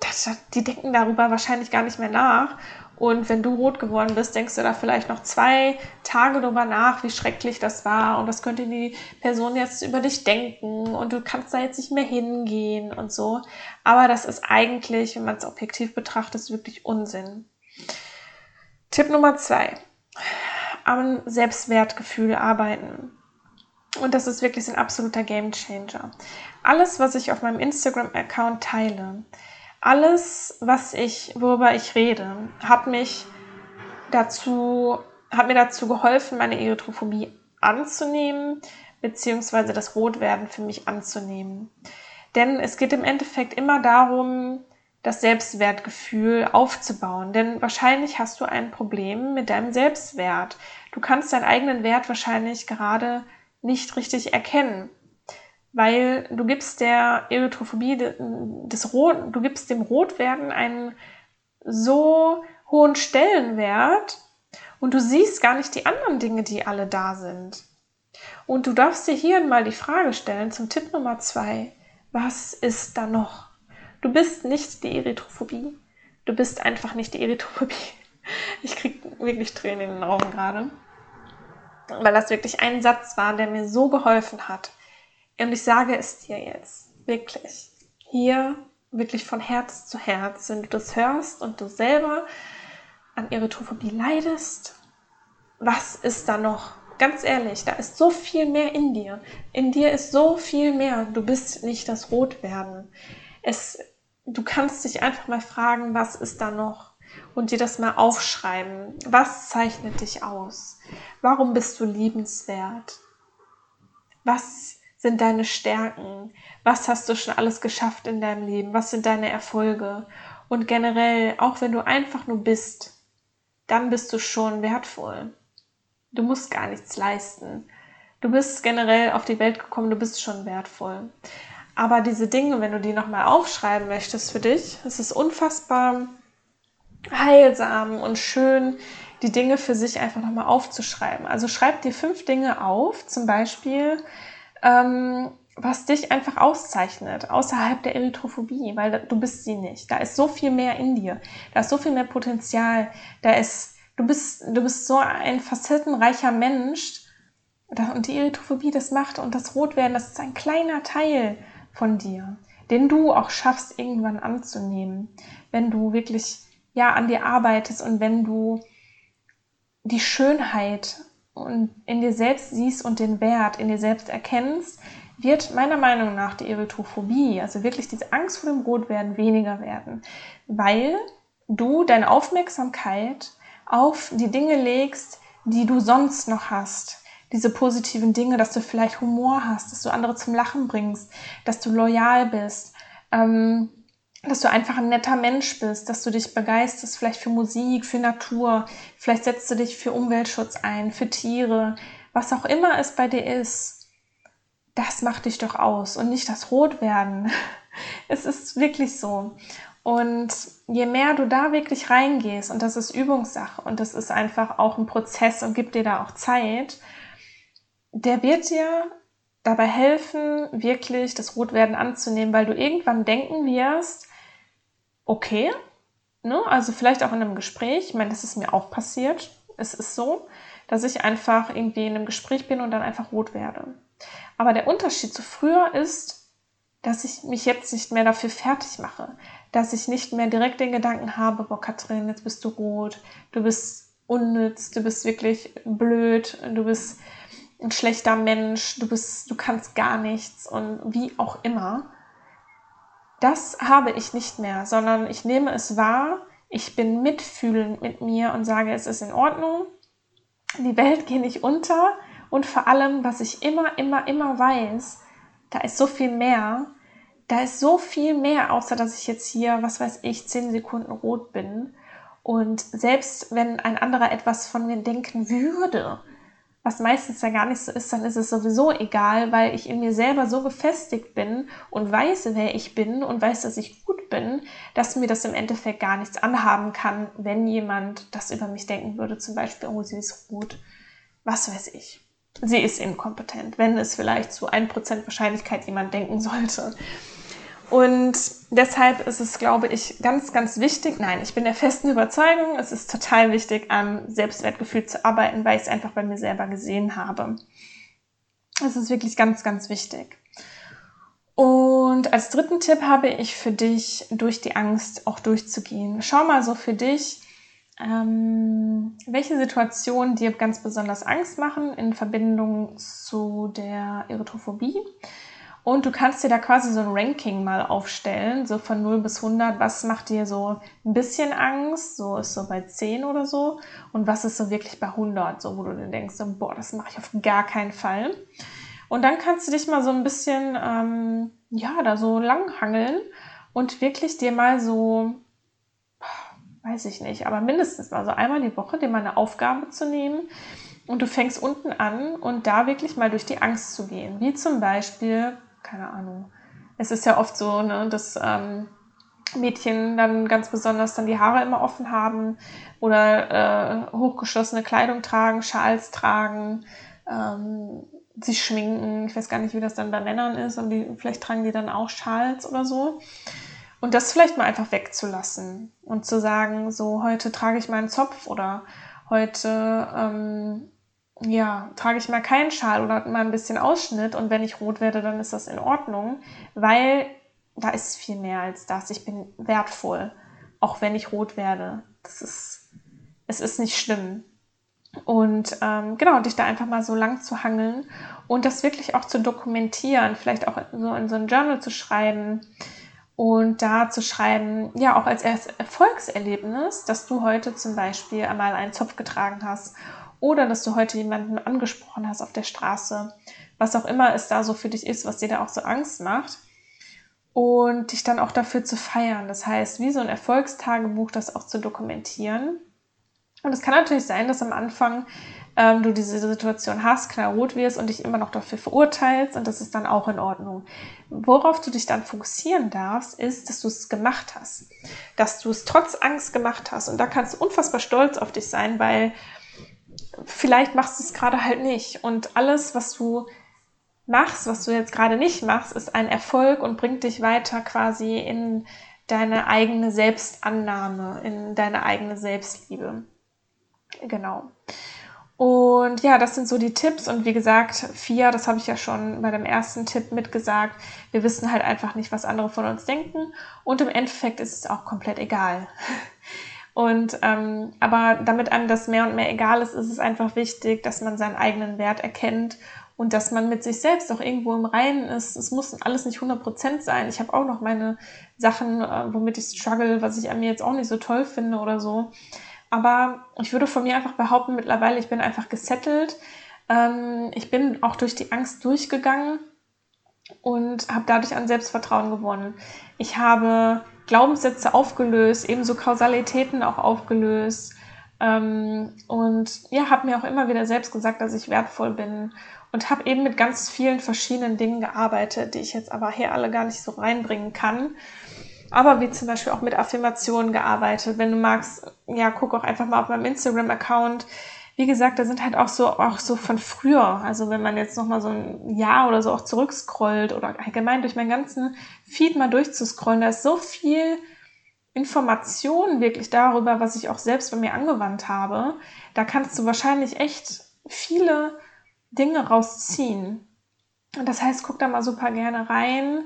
Speaker 1: das, die denken darüber wahrscheinlich gar nicht mehr nach. Und wenn du rot geworden bist, denkst du da vielleicht noch zwei Tage drüber nach, wie schrecklich das war und was könnte die Person jetzt über dich denken und du kannst da jetzt nicht mehr hingehen und so. Aber das ist eigentlich, wenn man es objektiv betrachtet, wirklich Unsinn. Tipp Nummer zwei. Am Selbstwertgefühl arbeiten. Und das ist wirklich ein absoluter Game Changer. Alles, was ich auf meinem Instagram-Account teile, alles, was ich, worüber ich rede, hat mich dazu, hat mir dazu geholfen, meine Erythrophobie anzunehmen, beziehungsweise das Rotwerden für mich anzunehmen. Denn es geht im Endeffekt immer darum, das Selbstwertgefühl aufzubauen. Denn wahrscheinlich hast du ein Problem mit deinem Selbstwert. Du kannst deinen eigenen Wert wahrscheinlich gerade nicht richtig erkennen, weil du gibst der Erythrophobie des Rot, du gibst dem Rotwerden einen so hohen Stellenwert und du siehst gar nicht die anderen Dinge, die alle da sind. Und du darfst dir hier mal die Frage stellen zum Tipp Nummer zwei. Was ist da noch? Du bist nicht die Erythrophobie. Du bist einfach nicht die Erythrophobie. Ich krieg wirklich Tränen in den Augen gerade. Weil das wirklich ein Satz war, der mir so geholfen hat. Und ich sage es dir jetzt, wirklich. Hier, wirklich von Herz zu Herz, wenn du das hörst und du selber an Erythrophobie leidest, was ist da noch? Ganz ehrlich, da ist so viel mehr in dir. In dir ist so viel mehr. Du bist nicht das Rotwerden. Es du kannst dich einfach mal fragen, was ist da noch? Und dir das mal aufschreiben. Was zeichnet dich aus? Warum bist du liebenswert? Was sind deine Stärken? Was hast du schon alles geschafft in deinem Leben? Was sind deine Erfolge? Und generell, auch wenn du einfach nur bist, dann bist du schon wertvoll. Du musst gar nichts leisten. Du bist generell auf die Welt gekommen, du bist schon wertvoll. Aber diese Dinge, wenn du die nochmal aufschreiben möchtest für dich, es ist unfassbar heilsam und schön, die Dinge für sich einfach nochmal aufzuschreiben. Also schreib dir fünf Dinge auf, zum Beispiel, ähm, was dich einfach auszeichnet, außerhalb der Erythrophobie, weil du bist sie nicht. Da ist so viel mehr in dir. Da ist so viel mehr Potenzial. Da ist, du bist, du bist so ein facettenreicher Mensch. Und die Erythrophobie, das macht und das Rotwerden, das ist ein kleiner Teil von dir, den du auch schaffst, irgendwann anzunehmen, wenn du wirklich ja an dir arbeitest und wenn du die Schönheit und in dir selbst siehst und den Wert in dir selbst erkennst, wird meiner Meinung nach die Erythrophobie, also wirklich diese Angst vor dem Rotwerden, weniger werden, weil du deine Aufmerksamkeit auf die Dinge legst, die du sonst noch hast, diese positiven Dinge, dass du vielleicht Humor hast, dass du andere zum Lachen bringst, dass du loyal bist, ähm, dass du einfach ein netter Mensch bist, dass du dich begeisterst vielleicht für Musik, für Natur, vielleicht setzt du dich für Umweltschutz ein, für Tiere, was auch immer es bei dir ist, das macht dich doch aus und nicht das Rotwerden. Es ist wirklich so. Und je mehr du da wirklich reingehst, und das ist Übungssache und das ist einfach auch ein Prozess und gibt dir da auch Zeit, der wird dir dabei helfen, wirklich das Rotwerden anzunehmen, weil du irgendwann denken wirst, okay, ne, also vielleicht auch in einem Gespräch, ich meine, das ist mir auch passiert, Es ist so, dass ich einfach irgendwie in einem Gespräch bin und dann einfach rot werde. Aber der Unterschied zu früher ist, dass ich mich jetzt nicht mehr dafür fertig mache, dass ich nicht mehr direkt den Gedanken habe, boah, Katrin, jetzt bist du rot, du bist unnütz, du bist wirklich blöd, du bist ein schlechter Mensch, du bist, du kannst gar nichts und wie auch immer. Das habe ich nicht mehr, sondern ich nehme es wahr, ich bin mitfühlend mit mir und sage, es ist in Ordnung, die Welt geht nicht unter und vor allem, was ich immer, immer, immer weiß, da ist so viel mehr, da ist so viel mehr, außer dass ich jetzt hier, was weiß ich, zehn Sekunden rot bin. Und selbst wenn ein anderer etwas von mir denken würde, was meistens ja gar nicht so ist, dann ist es sowieso egal, weil ich in mir selber so gefestigt bin und weiß, wer ich bin und weiß, dass ich gut bin, dass mir das im Endeffekt gar nichts anhaben kann, wenn jemand das über mich denken würde, zum Beispiel, oh, sie ist gut, was weiß ich. Sie ist inkompetent, wenn es vielleicht zu 1% Wahrscheinlichkeit jemand denken sollte. Und deshalb ist es, glaube ich, ganz, ganz wichtig. Nein, ich bin der festen Überzeugung, es ist total wichtig, am Selbstwertgefühl zu arbeiten, weil ich es einfach bei mir selber gesehen habe. Es ist wirklich ganz, ganz wichtig. Und als dritten Tipp habe ich für dich, durch die Angst auch durchzugehen. Schau mal so für dich, ähm, welche Situationen dir ganz besonders Angst machen in Verbindung zu der Erythrophobie und du kannst dir da quasi so ein Ranking mal aufstellen, so von 0 bis 100. Was macht dir so ein bisschen Angst? So ist so bei 10 oder so. Und was ist so wirklich bei 100? So, wo du dir denkst, so, boah, das mache ich auf gar keinen Fall. Und dann kannst du dich mal so ein bisschen, ähm, ja, da so langhangeln und wirklich dir mal so, weiß ich nicht, aber mindestens mal so einmal die Woche dir mal eine Aufgabe zu nehmen. Und du fängst unten an und da wirklich mal durch die Angst zu gehen. Wie zum Beispiel, keine Ahnung. Es ist ja oft so, ne, dass ähm, Mädchen dann ganz besonders dann die Haare immer offen haben oder äh, hochgeschlossene Kleidung tragen, Schals tragen, ähm, sich schminken. Ich weiß gar nicht, wie das dann bei Männern ist, aber die, vielleicht tragen die dann auch Schals oder so. Und das vielleicht mal einfach wegzulassen und zu sagen, so heute trage ich meinen Zopf oder heute ähm, ja, trage ich mal keinen Schal oder mal ein bisschen Ausschnitt und wenn ich rot werde, dann ist das in Ordnung, weil da ist viel mehr als das. Ich bin wertvoll, auch wenn ich rot werde. Das ist, es ist nicht schlimm. Und ähm, genau, dich da einfach mal so lang zu hangeln und das wirklich auch zu dokumentieren, vielleicht auch so in so ein Journal zu schreiben und da zu schreiben, ja, auch als Erfolgserlebnis, dass du heute zum Beispiel einmal einen Zopf getragen hast oder dass du heute jemanden angesprochen hast auf der Straße, was auch immer es da so für dich ist, was dir da auch so Angst macht und dich dann auch dafür zu feiern. Das heißt, wie so ein Erfolgstagebuch das auch zu dokumentieren. Und es kann natürlich sein, dass am Anfang ähm, du diese Situation hast, knallrot wirst und dich immer noch dafür verurteilst und das ist dann auch in Ordnung. Worauf du dich dann fokussieren darfst, ist, dass du es gemacht hast. Dass du es trotz Angst gemacht hast. Und da kannst du unfassbar stolz auf dich sein, weil vielleicht machst du es gerade halt nicht. Und alles, was du machst, was du jetzt gerade nicht machst, ist ein Erfolg und bringt dich weiter quasi in deine eigene Selbstannahme, in deine eigene Selbstliebe. Genau. Und ja, das sind so die Tipps. Und wie gesagt, vier, das habe ich ja schon bei dem ersten Tipp mitgesagt. Wir wissen halt einfach nicht, was andere von uns denken. Und im Endeffekt ist es auch komplett egal. Und ähm, aber damit einem das mehr und mehr egal ist, ist es einfach wichtig, dass man seinen eigenen Wert erkennt und dass man mit sich selbst auch irgendwo im Reinen ist. Es muss alles nicht 100% sein. Ich habe auch noch meine Sachen, äh, womit ich struggle, was ich an mir jetzt auch nicht so toll finde oder so. Aber ich würde von mir einfach behaupten, mittlerweile, ich bin einfach gesettelt. Ähm, ich bin auch durch die Angst durchgegangen und habe dadurch an Selbstvertrauen gewonnen. Ich habe Glaubenssätze aufgelöst, ebenso Kausalitäten auch aufgelöst. Ähm, und ja, habe mir auch immer wieder selbst gesagt, dass ich wertvoll bin und habe eben mit ganz vielen verschiedenen Dingen gearbeitet, die ich jetzt aber hier alle gar nicht so reinbringen kann. Aber wie zum Beispiel auch mit Affirmationen gearbeitet. Wenn du magst, ja, guck auch einfach mal auf meinem Instagram-Account wie gesagt, da sind halt auch so, auch so von früher. Also wenn man jetzt nochmal so ein Jahr oder so auch zurückscrollt oder allgemein durch meinen ganzen Feed mal durchzuscrollen, da ist so viel Informationen wirklich darüber, was ich auch selbst bei mir angewandt habe, da kannst du wahrscheinlich echt viele Dinge rausziehen. Und das heißt, guck da mal super gerne rein,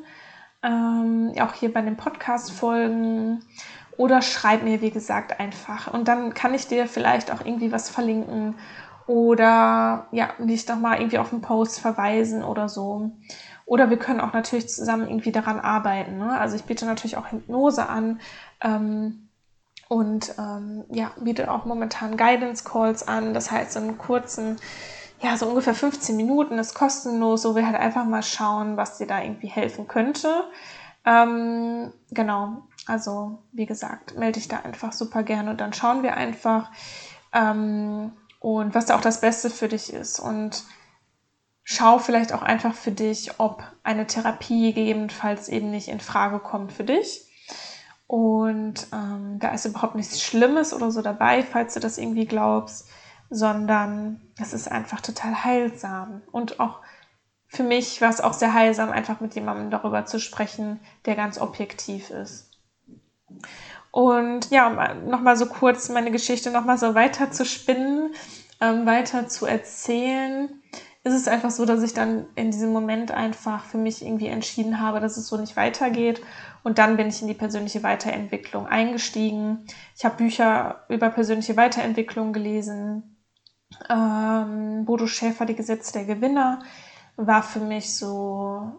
Speaker 1: ähm, auch hier bei den Podcast-Folgen oder schreib mir, wie gesagt, einfach. Und dann kann ich dir vielleicht auch irgendwie was verlinken oder ja, dich nochmal irgendwie auf einen Post verweisen oder so. Oder wir können auch natürlich zusammen irgendwie daran arbeiten. Ne? Also ich biete natürlich auch Hypnose an ähm, und ähm, ja, biete auch momentan Guidance Calls an. Das heißt, so einen kurzen, ja, so ungefähr 15 Minuten ist kostenlos, wo wir halt einfach mal schauen, was dir da irgendwie helfen könnte. Ähm, genau, also wie gesagt, melde dich da einfach super gerne und dann schauen wir einfach ähm, und was da auch das Beste für dich ist. Und schau vielleicht auch einfach für dich, ob eine Therapie gegebenenfalls eben nicht in Frage kommt für dich. Und ähm, da ist überhaupt nichts Schlimmes oder so dabei, falls du das irgendwie glaubst, sondern es ist einfach total heilsam. Und auch für mich war es auch sehr heilsam, einfach mit jemandem darüber zu sprechen, der ganz objektiv ist. Und ja, um nochmal so kurz meine Geschichte nochmal so weiter zu spinnen, ähm, weiter zu erzählen ist es einfach so, dass ich dann in diesem Moment einfach für mich irgendwie entschieden habe, dass es so nicht weitergeht. Und dann bin ich in die persönliche Weiterentwicklung eingestiegen. Ich habe Bücher über persönliche Weiterentwicklung gelesen. Ähm, Bodo Schäfer, die Gesetze der Gewinner, war für mich so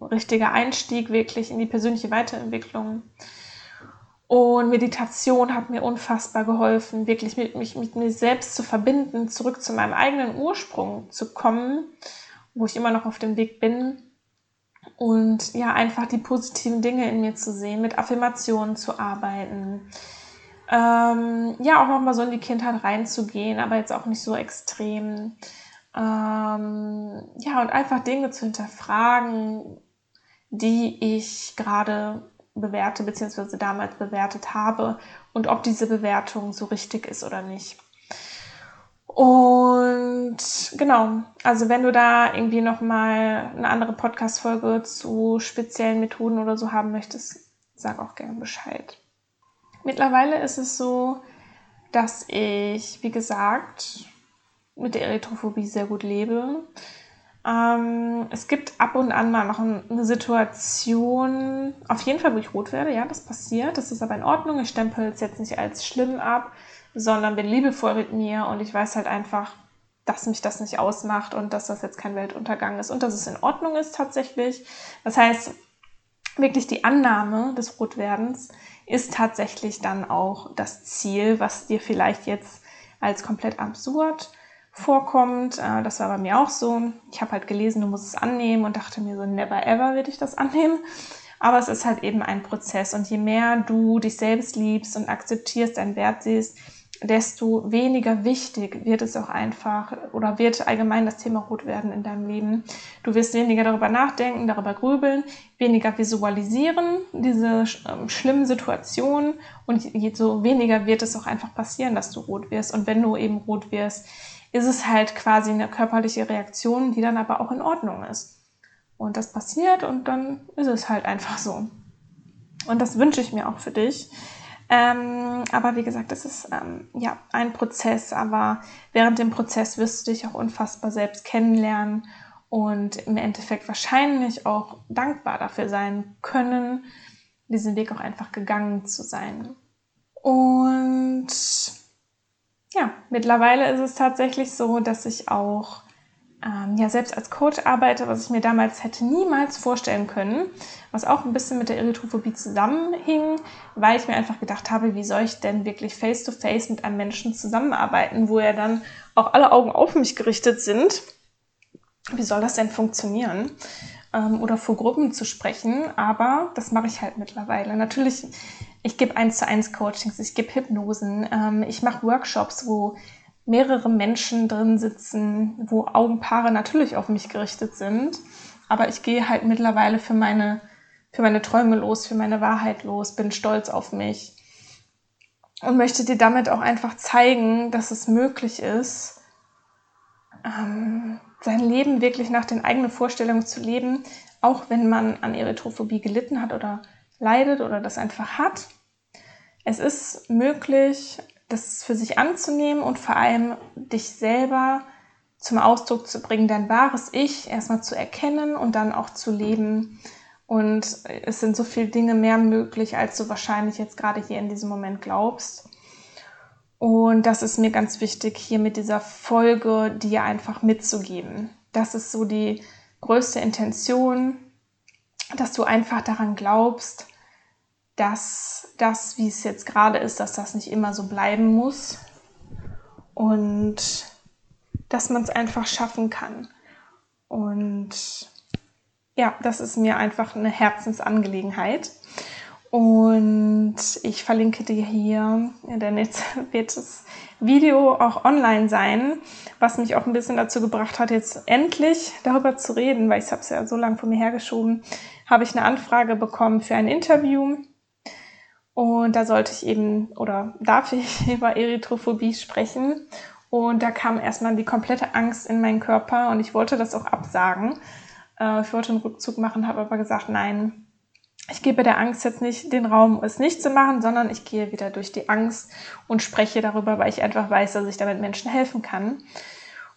Speaker 1: ein richtiger Einstieg wirklich in die persönliche Weiterentwicklung. Und Meditation hat mir unfassbar geholfen, wirklich mit, mich mit mir selbst zu verbinden, zurück zu meinem eigenen Ursprung zu kommen, wo ich immer noch auf dem Weg bin. Und ja, einfach die positiven Dinge in mir zu sehen, mit Affirmationen zu arbeiten. Ähm, ja, auch nochmal so in die Kindheit reinzugehen, aber jetzt auch nicht so extrem. Ähm, ja, und einfach Dinge zu hinterfragen, die ich gerade bewerte bzw. damals bewertet habe und ob diese Bewertung so richtig ist oder nicht. Und genau, also wenn du da irgendwie nochmal eine andere Podcast-Folge zu speziellen Methoden oder so haben möchtest, sag auch gerne Bescheid. Mittlerweile ist es so, dass ich, wie gesagt, mit der Erythrophobie sehr gut lebe. Ähm, es gibt ab und an mal noch eine Situation, auf jeden Fall, wo ich rot werde. Ja, das passiert. Das ist aber in Ordnung. Ich stempel es jetzt nicht als schlimm ab, sondern bin liebevoll mit mir und ich weiß halt einfach, dass mich das nicht ausmacht und dass das jetzt kein Weltuntergang ist und dass es in Ordnung ist tatsächlich. Das heißt, wirklich die Annahme des Rotwerdens ist tatsächlich dann auch das Ziel, was dir vielleicht jetzt als komplett absurd vorkommt. Äh, das war bei mir auch so. Ich habe halt gelesen, du musst es annehmen und dachte mir so, never ever werde ich das annehmen. Aber es ist halt eben ein Prozess und je mehr du dich selbst liebst und akzeptierst, deinen Wert siehst, desto weniger wichtig wird es auch einfach oder wird allgemein das Thema rot werden in deinem Leben. Du wirst weniger darüber nachdenken, darüber grübeln, weniger visualisieren, diese ähm, schlimmen Situationen und je, so weniger wird es auch einfach passieren, dass du rot wirst. Und wenn du eben rot wirst, ist es halt quasi eine körperliche Reaktion, die dann aber auch in Ordnung ist. Und das passiert und dann ist es halt einfach so. Und das wünsche ich mir auch für dich. Ähm, aber wie gesagt, das ist ähm, ja ein Prozess, aber während dem Prozess wirst du dich auch unfassbar selbst kennenlernen und im Endeffekt wahrscheinlich auch dankbar dafür sein können, diesen Weg auch einfach gegangen zu sein. Und ja, mittlerweile ist es tatsächlich so, dass ich auch ähm, ja selbst als Coach arbeite, was ich mir damals hätte niemals vorstellen können, was auch ein bisschen mit der Erythrophobie zusammenhing, weil ich mir einfach gedacht habe, wie soll ich denn wirklich face to face mit einem Menschen zusammenarbeiten, wo ja dann auch alle Augen auf mich gerichtet sind. Wie soll das denn funktionieren? Ähm, oder vor Gruppen zu sprechen, aber das mache ich halt mittlerweile. Natürlich ich gebe eins zu eins Coachings, ich gebe Hypnosen, ähm, ich mache Workshops, wo mehrere Menschen drin sitzen, wo Augenpaare natürlich auf mich gerichtet sind. Aber ich gehe halt mittlerweile für meine, für meine Träume los, für meine Wahrheit los, bin stolz auf mich und möchte dir damit auch einfach zeigen, dass es möglich ist, ähm, sein Leben wirklich nach den eigenen Vorstellungen zu leben, auch wenn man an Erythrophobie gelitten hat oder leidet oder das einfach hat. es ist möglich, das für sich anzunehmen und vor allem dich selber zum Ausdruck zu bringen, dein wahres Ich erstmal zu erkennen und dann auch zu leben. Und es sind so viele Dinge mehr möglich, als du wahrscheinlich jetzt gerade hier in diesem Moment glaubst. Und das ist mir ganz wichtig, hier mit dieser Folge dir einfach mitzugeben. Das ist so die größte Intention, dass du einfach daran glaubst, dass das, wie es jetzt gerade ist, dass das nicht immer so bleiben muss und dass man es einfach schaffen kann. Und ja, das ist mir einfach eine Herzensangelegenheit. Und ich verlinke dir hier, denn jetzt wird das Video auch online sein, was mich auch ein bisschen dazu gebracht hat, jetzt endlich darüber zu reden, weil ich habe es ja so lange von mir hergeschoben, habe ich eine Anfrage bekommen für ein Interview. Und da sollte ich eben oder darf ich über Erythrophobie sprechen. Und da kam erstmal die komplette Angst in meinen Körper und ich wollte das auch absagen. Äh, ich wollte einen Rückzug machen, habe aber gesagt, nein, ich gebe der Angst jetzt nicht den Raum, es nicht zu machen, sondern ich gehe wieder durch die Angst und spreche darüber, weil ich einfach weiß, dass ich damit Menschen helfen kann.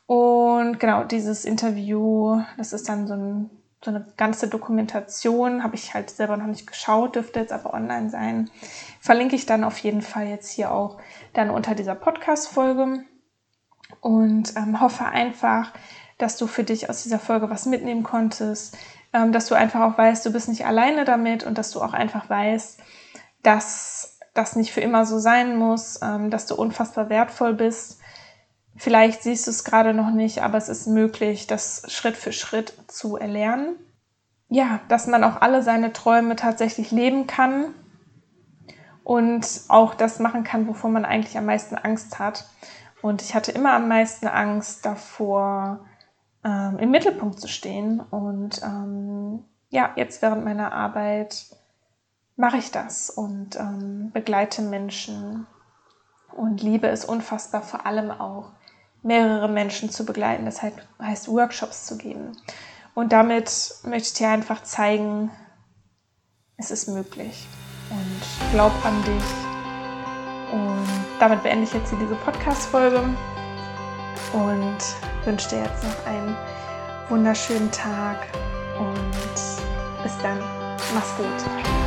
Speaker 1: Und genau, dieses Interview, das ist dann so, ein, so eine ganze Dokumentation, habe ich halt selber noch nicht geschaut, dürfte jetzt aber online sein. Verlinke ich dann auf jeden Fall jetzt hier auch dann unter dieser Podcast-Folge und ähm, hoffe einfach, dass du für dich aus dieser Folge was mitnehmen konntest, ähm, dass du einfach auch weißt, du bist nicht alleine damit und dass du auch einfach weißt, dass das nicht für immer so sein muss, ähm, dass du unfassbar wertvoll bist. Vielleicht siehst du es gerade noch nicht, aber es ist möglich, das Schritt für Schritt zu erlernen. Ja, dass man auch alle seine Träume tatsächlich leben kann und auch das machen kann, wovor man eigentlich am meisten Angst hat. Und ich hatte immer am meisten Angst davor, ähm, im Mittelpunkt zu stehen. Und ähm, ja, jetzt während meiner Arbeit mache ich das und ähm, begleite Menschen und liebe es unfassbar, vor allem auch mehrere Menschen zu begleiten. Das heißt, Workshops zu geben. Und damit möchte ich dir einfach zeigen, es ist möglich. Und glaub an dich. Und damit beende ich jetzt hier diese Podcast-Folge und wünsche dir jetzt noch einen wunderschönen Tag und bis dann. Mach's gut.